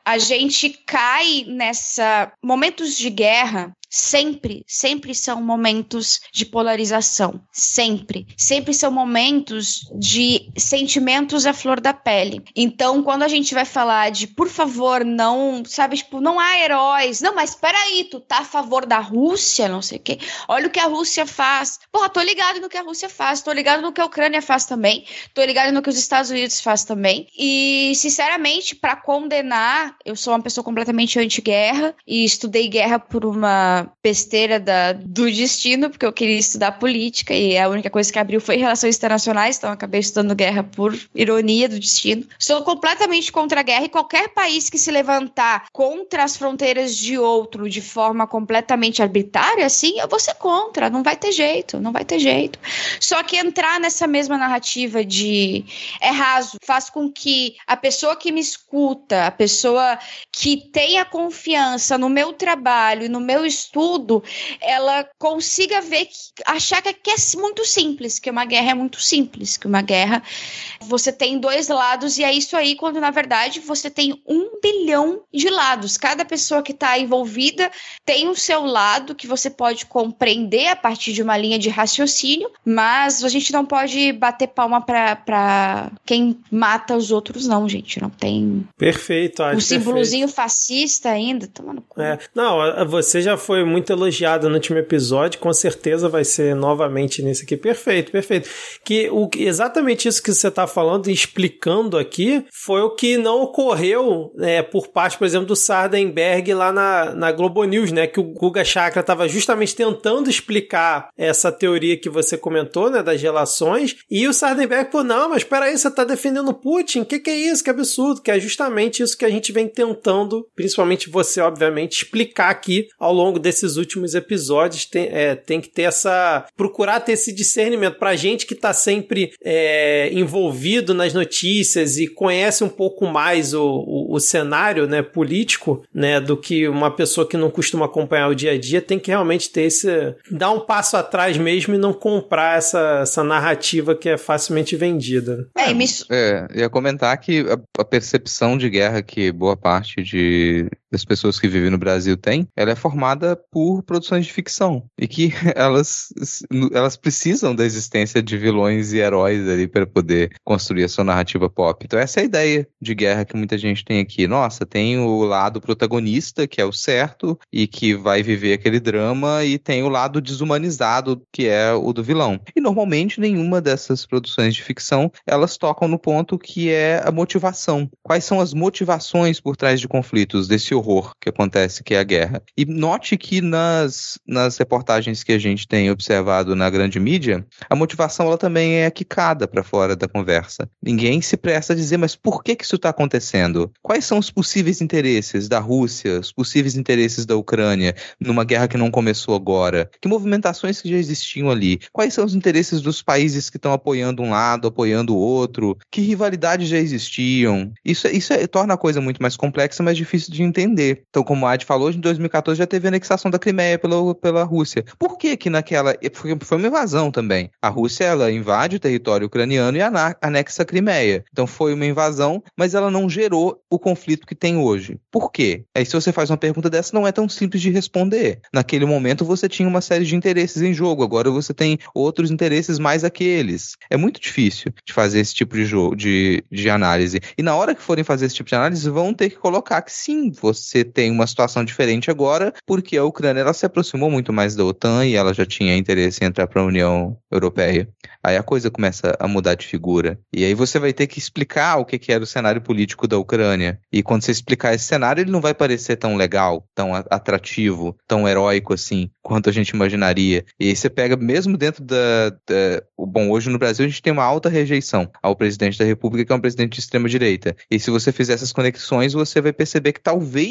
A gente cai nessa momentos de guerra sempre, sempre são momentos de polarização. Sempre. Sempre são momentos de sentimentos à flor da pele. Então, quando a gente vai falar de, por favor, não, sabe, tipo, não há heróis. Não, mas peraí, tu tá a favor da Rússia, não sei o quê. Olha o que a Rússia faz. Porra, tô ligado no que a Rússia faz, tô ligado no que a Ucrânia faz também, tô ligado no que os Estados Unidos faz também. E, sinceramente, para condenar, eu sou uma pessoa completamente anti-guerra e estudei guerra por uma besteira da, do destino, porque eu queria estudar política e a única coisa que abriu foi relações internacionais, então acabei estudando guerra por ironia do destino. Sou completamente contra a guerra e qualquer país que se levantar contra as fronteiras de outro de forma completamente arbitrária, assim, eu vou ser contra, não vai ter jeito, não vai ter jeito. Só que entrar nessa mesma narrativa de é raso faz com que a pessoa que me escuta, a pessoa que tenha confiança no meu trabalho e no meu estudo, ela consiga ver, que, achar que é muito simples, que uma guerra é muito simples, que uma guerra você tem dois lados e é isso aí, quando na verdade você tem um bilhão de lados. Cada pessoa que está envolvida tem o seu lado que você pode compreender a partir de uma linha de raciocínio, mas a gente não pode bater palma para quem mata os outros, não, gente. Não tem. Perfeito, O símbolozinho fascista ainda, tomando conta. É. Não, você já foi foi muito elogiado no último episódio, com certeza vai ser novamente nesse aqui. Perfeito, perfeito. Que o, exatamente isso que você está falando e explicando aqui foi o que não ocorreu é, por parte, por exemplo, do Sardenberg lá na, na Globo News, né? Que o Guga Chakra estava justamente tentando explicar essa teoria que você comentou, né? Das relações. E o Sardenberg, pô, não, mas peraí, você está defendendo Putin? O que, que é isso? Que absurdo. Que é justamente isso que a gente vem tentando, principalmente você, obviamente, explicar aqui ao longo desse desses últimos episódios tem, é, tem que ter essa. procurar ter esse discernimento. Pra gente que tá sempre é, envolvido nas notícias e conhece um pouco mais o, o, o, cenário né, político, né, do que uma pessoa que não costuma acompanhar o dia a dia, tem que realmente ter esse. dar um passo atrás mesmo e não comprar essa, essa narrativa que é facilmente vendida. É, me... é ia comentar que a, a percepção de guerra que boa parte de, das pessoas que vivem no Brasil tem, ela é formada por produções de ficção e que elas, elas precisam da existência de vilões e heróis ali para poder construir a sua narrativa pop. Então essa é a ideia de guerra que muita gente tem aqui. Nossa, tem o lado protagonista, que é o certo e que vai viver aquele drama e tem o lado desumanizado, que é o do vilão. E normalmente nenhuma dessas produções de ficção, elas tocam no ponto que é a motivação. Quais são as motivações por trás de conflitos desse horror que acontece, que é a guerra. E note que nas, nas reportagens que a gente tem observado na grande mídia, a motivação ela também é quicada para fora da conversa. Ninguém se presta a dizer, mas por que, que isso está acontecendo? Quais são os possíveis interesses da Rússia, os possíveis interesses da Ucrânia numa guerra que não começou agora? Que movimentações que já existiam ali? Quais são os interesses dos países que estão apoiando um lado, apoiando o outro? Que rivalidades já existiam? Isso, isso é, torna a coisa muito mais complexa, mais difícil de entender. Então, como a Ad falou, em 2014 já teve anexação anexação da Crimeia pela, pela Rússia. Por que que naquela... Foi uma invasão também. A Rússia, ela invade o território ucraniano e anexa a Crimeia. Então foi uma invasão, mas ela não gerou o conflito que tem hoje. Por quê? Aí se você faz uma pergunta dessa, não é tão simples de responder. Naquele momento você tinha uma série de interesses em jogo, agora você tem outros interesses mais aqueles. É muito difícil de fazer esse tipo de jogo, de, de análise. E na hora que forem fazer esse tipo de análise, vão ter que colocar que sim, você tem uma situação diferente agora, porque a Ucrânia ela se aproximou muito mais da OTAN e ela já tinha interesse em entrar para a União Europeia. Aí a coisa começa a mudar de figura. E aí você vai ter que explicar o que, que era o cenário político da Ucrânia. E quando você explicar esse cenário, ele não vai parecer tão legal, tão atrativo, tão heróico assim, quanto a gente imaginaria. E aí você pega, mesmo dentro da, da. Bom, hoje no Brasil a gente tem uma alta rejeição ao presidente da República, que é um presidente de extrema-direita. E se você fizer essas conexões, você vai perceber que talvez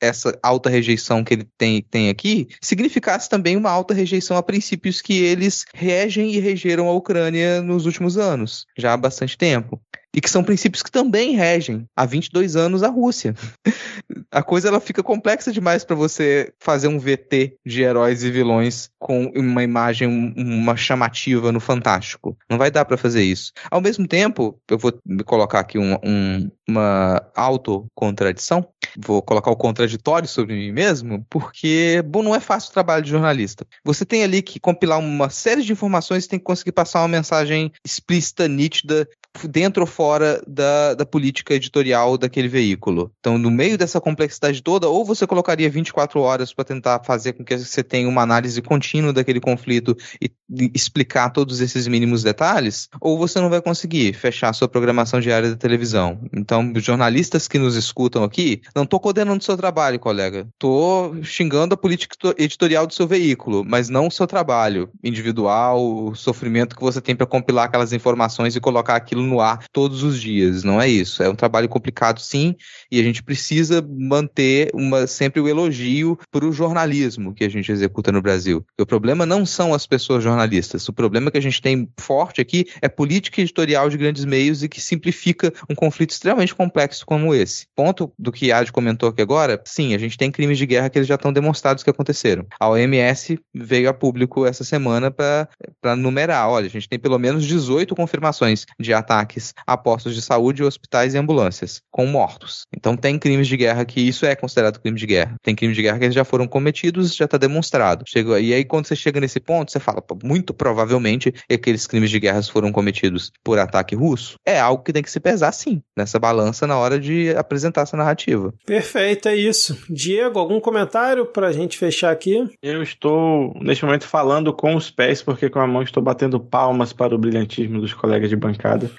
essa alta rejeição que ele tem, tem aqui significasse também uma alta rejeição a princípios que eles regem e regeram a Ucrânia nos últimos anos, já há bastante tempo e que são princípios que também regem há 22 anos a Rússia. a coisa ela fica complexa demais para você fazer um VT de heróis e vilões com uma imagem, uma chamativa no Fantástico. Não vai dar para fazer isso. Ao mesmo tempo, eu vou colocar aqui um, um, uma autocontradição, vou colocar o contraditório sobre mim mesmo, porque, bom, não é fácil o trabalho de jornalista. Você tem ali que compilar uma série de informações e tem que conseguir passar uma mensagem explícita, nítida, dentro ou fora da, da política editorial daquele veículo. Então, no meio dessa complexidade toda, ou você colocaria 24 horas para tentar fazer com que você tenha uma análise contínua daquele conflito e, explicar todos esses mínimos detalhes, ou você não vai conseguir fechar sua programação diária da televisão. Então, jornalistas que nos escutam aqui, não estou condenando o seu trabalho, colega. Estou xingando a política editorial do seu veículo, mas não o seu trabalho individual, o sofrimento que você tem para compilar aquelas informações e colocar aquilo aquilo no ar todos os dias. Não é isso. É um trabalho complicado, sim, e a gente precisa manter uma, sempre o elogio para o jornalismo que a gente executa no Brasil. o problema não são as pessoas jornalistas. O problema que a gente tem forte aqui é política editorial de grandes meios e que simplifica um conflito extremamente complexo como esse. Ponto do que Ad comentou aqui agora, sim, a gente tem crimes de guerra que eles já estão demonstrados que aconteceram. A OMS veio a público essa semana para numerar. Olha, a gente tem pelo menos 18 confirmações de ataques ataques a postos de saúde, hospitais e ambulâncias, com mortos. Então tem crimes de guerra que isso é considerado crime de guerra. Tem crimes de guerra que eles já foram cometidos, já está demonstrado. Chega, e aí quando você chega nesse ponto, você fala, muito provavelmente aqueles crimes de guerra foram cometidos por ataque russo. É algo que tem que se pesar sim, nessa balança na hora de apresentar essa narrativa. Perfeito, é isso. Diego, algum comentário para a gente fechar aqui? Eu estou, neste momento, falando com os pés, porque com a mão estou batendo palmas para o brilhantismo dos colegas de bancada.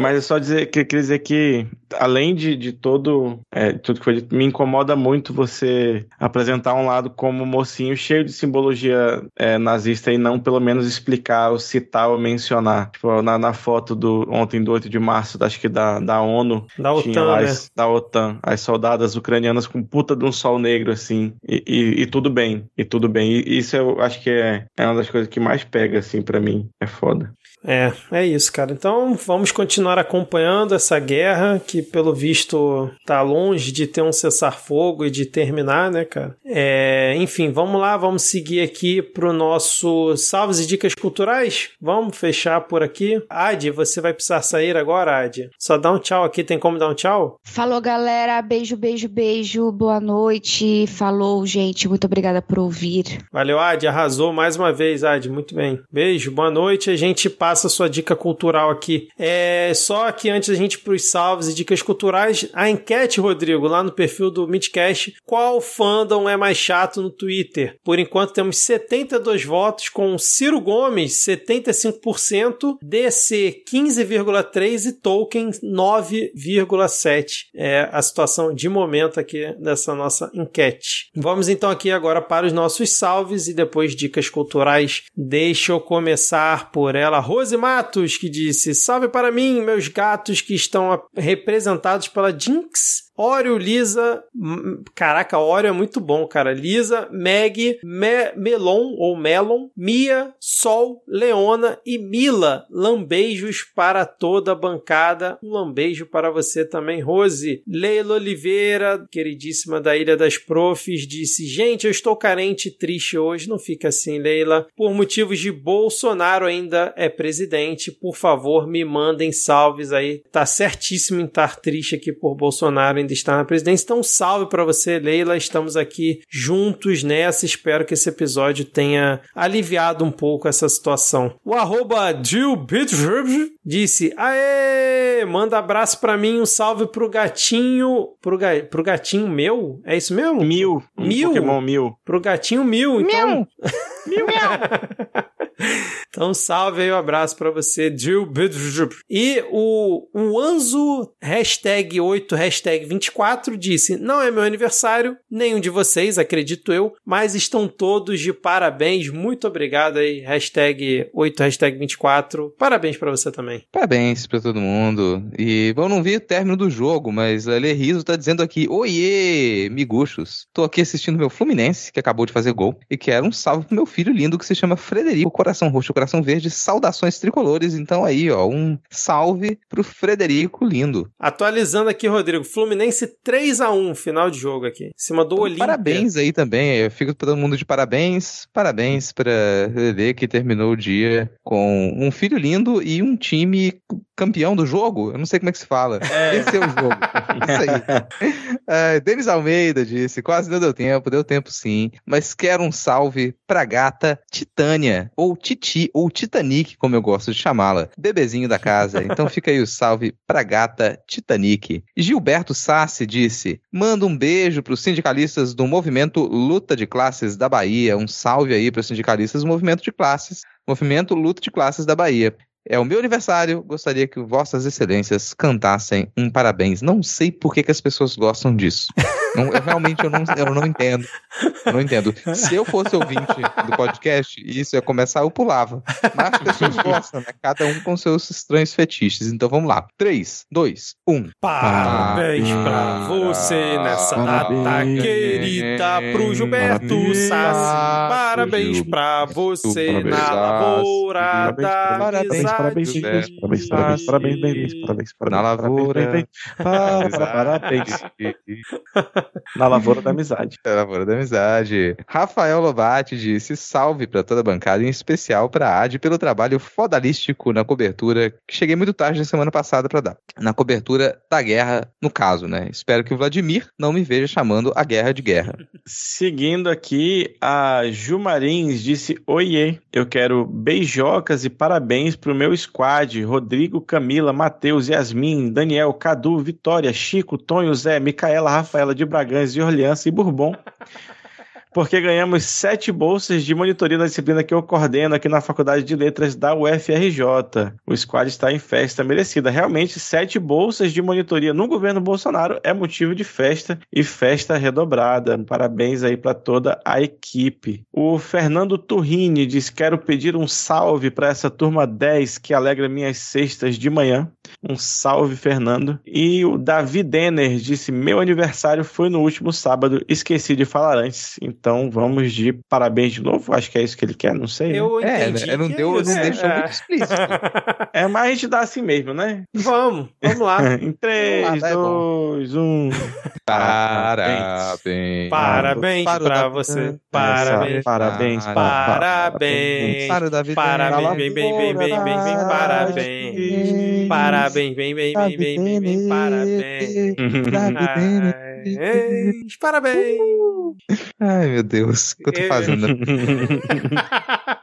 Mas é só dizer que queria dizer que, além de, de todo é, tudo que foi dito, me incomoda muito você apresentar um lado como mocinho cheio de simbologia é, nazista e não pelo menos explicar ou citar ou mencionar. Tipo, na, na foto do ontem, do 8 de março, acho que da, da ONU, da OTAN, lá, né? da OTAN, as soldadas ucranianas com puta de um sol negro, assim, e, e, e tudo bem, e tudo bem. E isso eu acho que é, é uma das coisas que mais pega, assim, para mim. É foda. É, é isso, cara. Então vamos continuar acompanhando essa guerra que, pelo visto, tá longe de ter um cessar-fogo e de terminar, né, cara? É, enfim, vamos lá, vamos seguir aqui pro nosso salves e dicas culturais. Vamos fechar por aqui. Adi, você vai precisar sair agora, Adi? Só dá um tchau aqui, tem como dar um tchau? Falou, galera. Beijo, beijo, beijo. Boa noite. Falou, gente. Muito obrigada por ouvir. Valeu, Adi. Arrasou mais uma vez, Adi. Muito bem. Beijo, boa noite. A gente passa passa a sua dica cultural aqui. É só que antes da gente ir para os salves e dicas culturais, a enquete, Rodrigo, lá no perfil do Midcast, qual fandom é mais chato no Twitter? Por enquanto temos 72 votos com Ciro Gomes 75%, DC 15,3 e Tolkien 9,7. É a situação de momento aqui dessa nossa enquete. Vamos então aqui agora para os nossos salves e depois dicas culturais. Deixa eu começar por ela, Rodrigo. Rose Matos, que disse: Salve para mim, meus gatos que estão representados pela Jinx Oreo, Lisa. Caraca, Oreo é muito bom, cara. Lisa, Meg, Me Melon ou Melon, Mia, Sol, Leona e Mila. Lambeijos para toda a bancada. Um lambejo para você também, Rose. Leila Oliveira, queridíssima da Ilha das Profs, disse: Gente, eu estou carente e triste hoje. Não fica assim, Leila. Por motivos de Bolsonaro ainda é presidente. Por favor, me mandem salves aí. Tá certíssimo em estar triste aqui por Bolsonaro ainda ele está na presidência. Então, salve para você, Leila. Estamos aqui juntos nessa. Espero que esse episódio tenha aliviado um pouco essa situação. O arroba Jill disse: Aê! Manda abraço para mim, um salve pro gatinho. Pro, ga, pro gatinho meu? É isso mesmo? Mil. Um Mil? Pokémon mil. Pro gatinho mil. Então, mil. então salve aí, um abraço pra você, Drew Bidrup. E o, o Anzo, hashtag 8, hashtag 24, disse, não é meu aniversário, nenhum de vocês, acredito eu, mas estão todos de parabéns, muito obrigado aí, hashtag 8, hashtag 24, parabéns pra você também. Parabéns pra todo mundo. E eu não vi o término do jogo, mas a Lê Riso tá dizendo aqui: Oiê, miguxos. Tô aqui assistindo meu Fluminense, que acabou de fazer gol, e quero um salve pro meu filho lindo que se chama Frederico, coração roxo, coração verde, saudações tricolores. Então aí, ó, um salve pro Frederico lindo. Atualizando aqui, Rodrigo, Fluminense 3 a 1 final de jogo aqui, em cima do Olímpia. Parabéns aí também. Eu fico todo mundo de parabéns. Parabéns pra Lelê que terminou o dia com um filho lindo e um time campeão do jogo. Eu não sei como é que se fala. Esse é o jogo. Isso aí. Ah, Denis Almeida disse: quase não deu tempo, deu tempo sim. Mas quero um salve pra gata Titânia, ou Titi, ou Titanic, como eu gosto de chamá-la. Bebezinho da casa. Então fica aí o salve pra gata Titanic. Gilberto Sassi disse: manda um beijo pros sindicalistas do movimento Luta de Classes da Bahia. Um salve aí pros sindicalistas do movimento de classes. Movimento Luta de Classes da Bahia. É o meu aniversário, gostaria que Vossas Excelências cantassem um parabéns. Não sei por que, que as pessoas gostam disso. Não, eu realmente eu não, eu não entendo. Eu não entendo. Se eu fosse ouvinte do podcast, isso ia começar, eu pulava. Mas as pessoas gostam, né? Cada um com seus estranhos fetiches. Então vamos lá. 3, 2, 1. Parabéns pra você nessa data Parabéns. querida pro Gilberto Parabéns. Sassi. Parabéns pra você Parabéns, na lavoura da Parabéns, parabéns, parabéns, amizade. parabéns, parabéns, parabéns, parabéns, parabéns, parabéns, Na lavoura. parabéns, parabéns, parabéns, na lavoura da amizade. É a lavoura da amizade. Rafael Lobate disse salve pra toda a bancada, em especial pra Ad pelo trabalho fodalístico na cobertura, que cheguei muito tarde na semana passada pra dar. Na cobertura da guerra, no caso, né? Espero que o Vladimir não me veja chamando a guerra de guerra. Seguindo aqui, a Ju Marins disse: Oiê, eu quero beijocas e parabéns pro meu squad: Rodrigo, Camila, Matheus, Yasmin, Daniel, Cadu, Vitória, Chico, Tonho, Zé, Micaela, Rafaela de Bragança, de Orleans e Bourbon. Porque ganhamos sete bolsas de monitoria da disciplina que eu coordeno aqui na Faculdade de Letras da UFRJ. O squad está em festa merecida. Realmente, sete bolsas de monitoria no governo Bolsonaro é motivo de festa e festa redobrada. Parabéns aí para toda a equipe. O Fernando Turrini diz: Quero pedir um salve para essa turma 10 que alegra minhas sextas de manhã. Um salve, Fernando. E o Davi Denner disse: Meu aniversário foi no último sábado, esqueci de falar antes. Então vamos de parabéns de novo. Acho que é isso que ele quer, não sei. né? Eu É, entendi. né? não que deu, é não deixou É. muito explícito. É, mas a gente dá assim mesmo, né? Vamos, vamos lá. em 3, Vamos lá, tá bom. 2, 1. Parabéns. Parabéns Para você. Parabéns. Parabéns. Parabéns. Parabéns, bem, bem, bem, parabéns. Parabéns, bem, bem, bem, bem, bem, bem, parabéns. Parabéns. Parabéns. Ai, meu Deus. O que eu tô fazendo?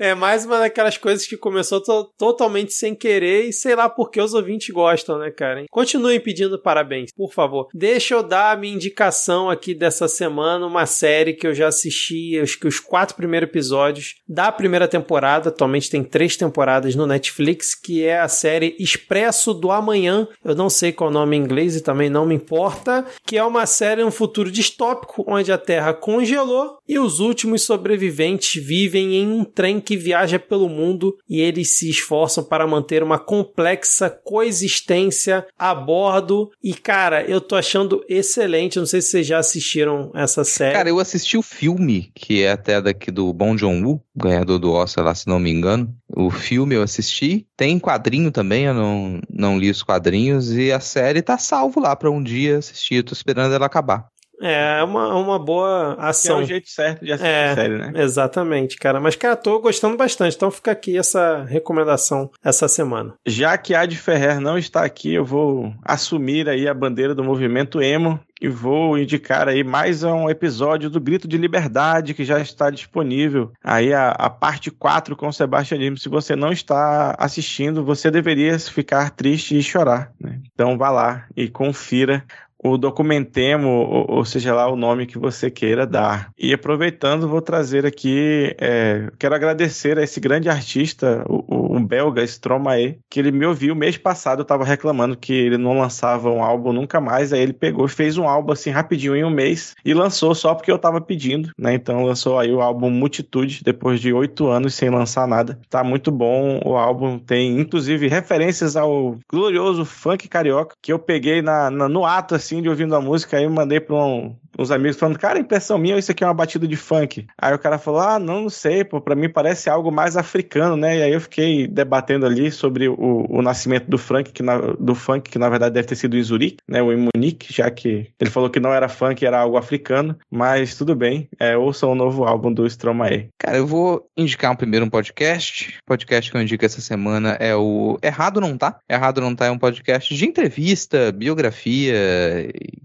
É mais uma daquelas coisas que começou to- totalmente sem querer e sei lá por que os ouvintes gostam, né, cara? Continuem pedindo parabéns, por favor. Deixa eu dar a minha indicação aqui dessa semana, uma série que eu já assisti, acho que os quatro primeiros episódios da primeira temporada. Atualmente tem três temporadas no Netflix, que é a série Expresso do Amanhã. Eu não sei qual é o nome em inglês e também não me importa. Que é uma série um futuro distópico, onde a Terra congelou e os últimos sobreviventes vivem em um trem que viaja pelo mundo e eles se esforçam para manter uma complexa coexistência a bordo. E cara, eu tô achando excelente. Não sei se vocês já assistiram essa série. Cara, eu assisti o filme, que é até daqui do Bong Joon-woo, ganhador do Oscar lá, se não me engano. O filme eu assisti. Tem quadrinho também, eu não, não li os quadrinhos. E a série tá salvo lá pra um dia assistir. Eu tô esperando ela acabar. É uma, uma boa Que é ação. o jeito certo de assistir É. a série, né? Exatamente, cara. Mas, cara, tô gostando bastante. Então fica aqui essa recomendação essa semana. Já que Ad Ferrer não está aqui, eu vou assumir aí a bandeira do movimento emo e vou indicar aí mais um episódio do Grito de Liberdade que já está disponível. Aí a, a parte 4 com o Sebastian Lima. Se você não está assistindo, você deveria ficar triste e chorar. né? Então vá lá e confira o documentemo, ou, ou seja lá o nome que você queira dar. E aproveitando, vou trazer aqui, é, quero agradecer a esse grande artista, o, o- um belga, Stromae, que ele me ouviu mês passado, eu tava reclamando que ele não lançava um álbum nunca mais, aí ele pegou e fez um álbum assim rapidinho em um mês e lançou só porque eu tava pedindo, né? Então lançou aí o álbum Multitude, depois de oito anos sem lançar nada. Tá muito bom o álbum, tem inclusive referências ao glorioso funk carioca, que eu peguei na, na- no ato assim de ouvindo a música, aí mandei pra um- uns amigos falando, cara, impressão minha, isso aqui é uma batida de funk. Aí o cara falou, ah, não, não sei, pô, pra mim parece algo mais africano, né? E aí eu fiquei debatendo ali sobre o, o nascimento do funk, que na, do funk, que na verdade deve ter sido em Zurique, né? Ou em Munique, já que ele falou que não era funk, era algo africano, mas tudo bem, é, ouçam o novo álbum do Stromae. Cara, eu vou indicar um primeiro um podcast. O podcast que eu indico essa semana é o Errado Não Tá. Errado Não Tá é um podcast de entrevista, biografia,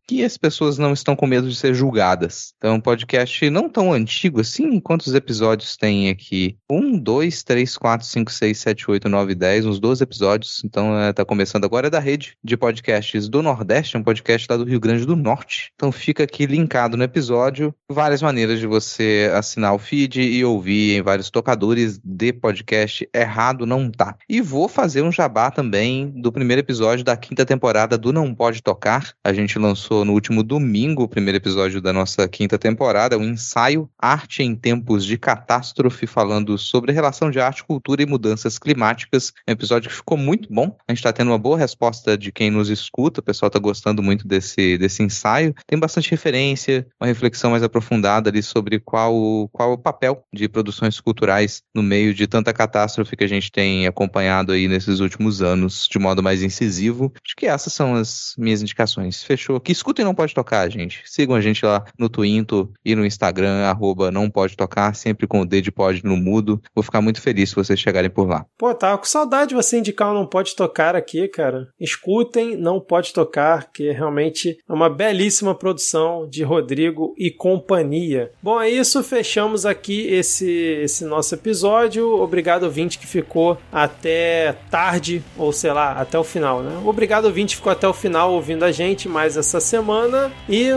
que as pessoas não estão com medo de ser julgadas. Então, é um podcast não tão antigo assim. Quantos episódios tem aqui? Um, dois, três, quatro, cinco, seis, sete, oito, nove, dez, uns 12 episódios. Então, é, tá começando agora. É da rede de podcasts do Nordeste, é um podcast lá do Rio Grande do Norte. Então, fica aqui linkado no episódio. Várias maneiras de você assinar o feed e ouvir em vários tocadores de podcast. Errado não tá. E vou fazer um jabá também do primeiro episódio da quinta temporada do Não Pode Tocar. A gente lançou no último domingo o primeiro episódio da nossa quinta temporada, um ensaio Arte em Tempos de Catástrofe, falando sobre relação de arte, cultura e mudanças climáticas. Um episódio que ficou muito bom. A gente está tendo uma boa resposta de quem nos escuta. O pessoal está gostando muito desse, desse ensaio. Tem bastante referência, uma reflexão mais aprofundada ali sobre qual, qual é o papel de produções culturais no meio de tanta catástrofe que a gente tem acompanhado aí nesses últimos anos de modo mais incisivo. Acho que essas são as minhas indicações. Fechou. Que escutem não pode tocar, gente. Sigam a gente lá no Twinto e no Instagram, arroba não pode tocar, sempre com o D de pode no mudo. Vou ficar muito feliz se vocês chegarem por lá. Pô, tava com saudade de você indicar o Não Pode Tocar aqui, cara. Escutem Não Pode Tocar, que realmente é uma belíssima produção de Rodrigo e companhia. Bom, é isso. Fechamos aqui esse, esse nosso episódio. Obrigado, ouvinte, que ficou até tarde, ou sei lá, até o final, né? Obrigado, ouvinte, que ficou até o final ouvindo a gente mais essa semana. E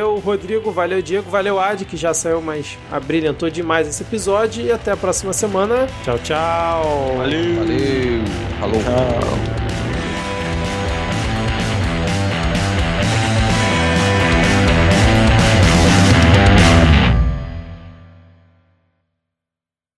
valeu, Rodrigo, valeu, Diego, valeu, Ad, que já saiu, mas abrilhantou demais esse episódio. E até a próxima semana. Tchau, tchau. Valeu! Valeu! Falou! Tchau.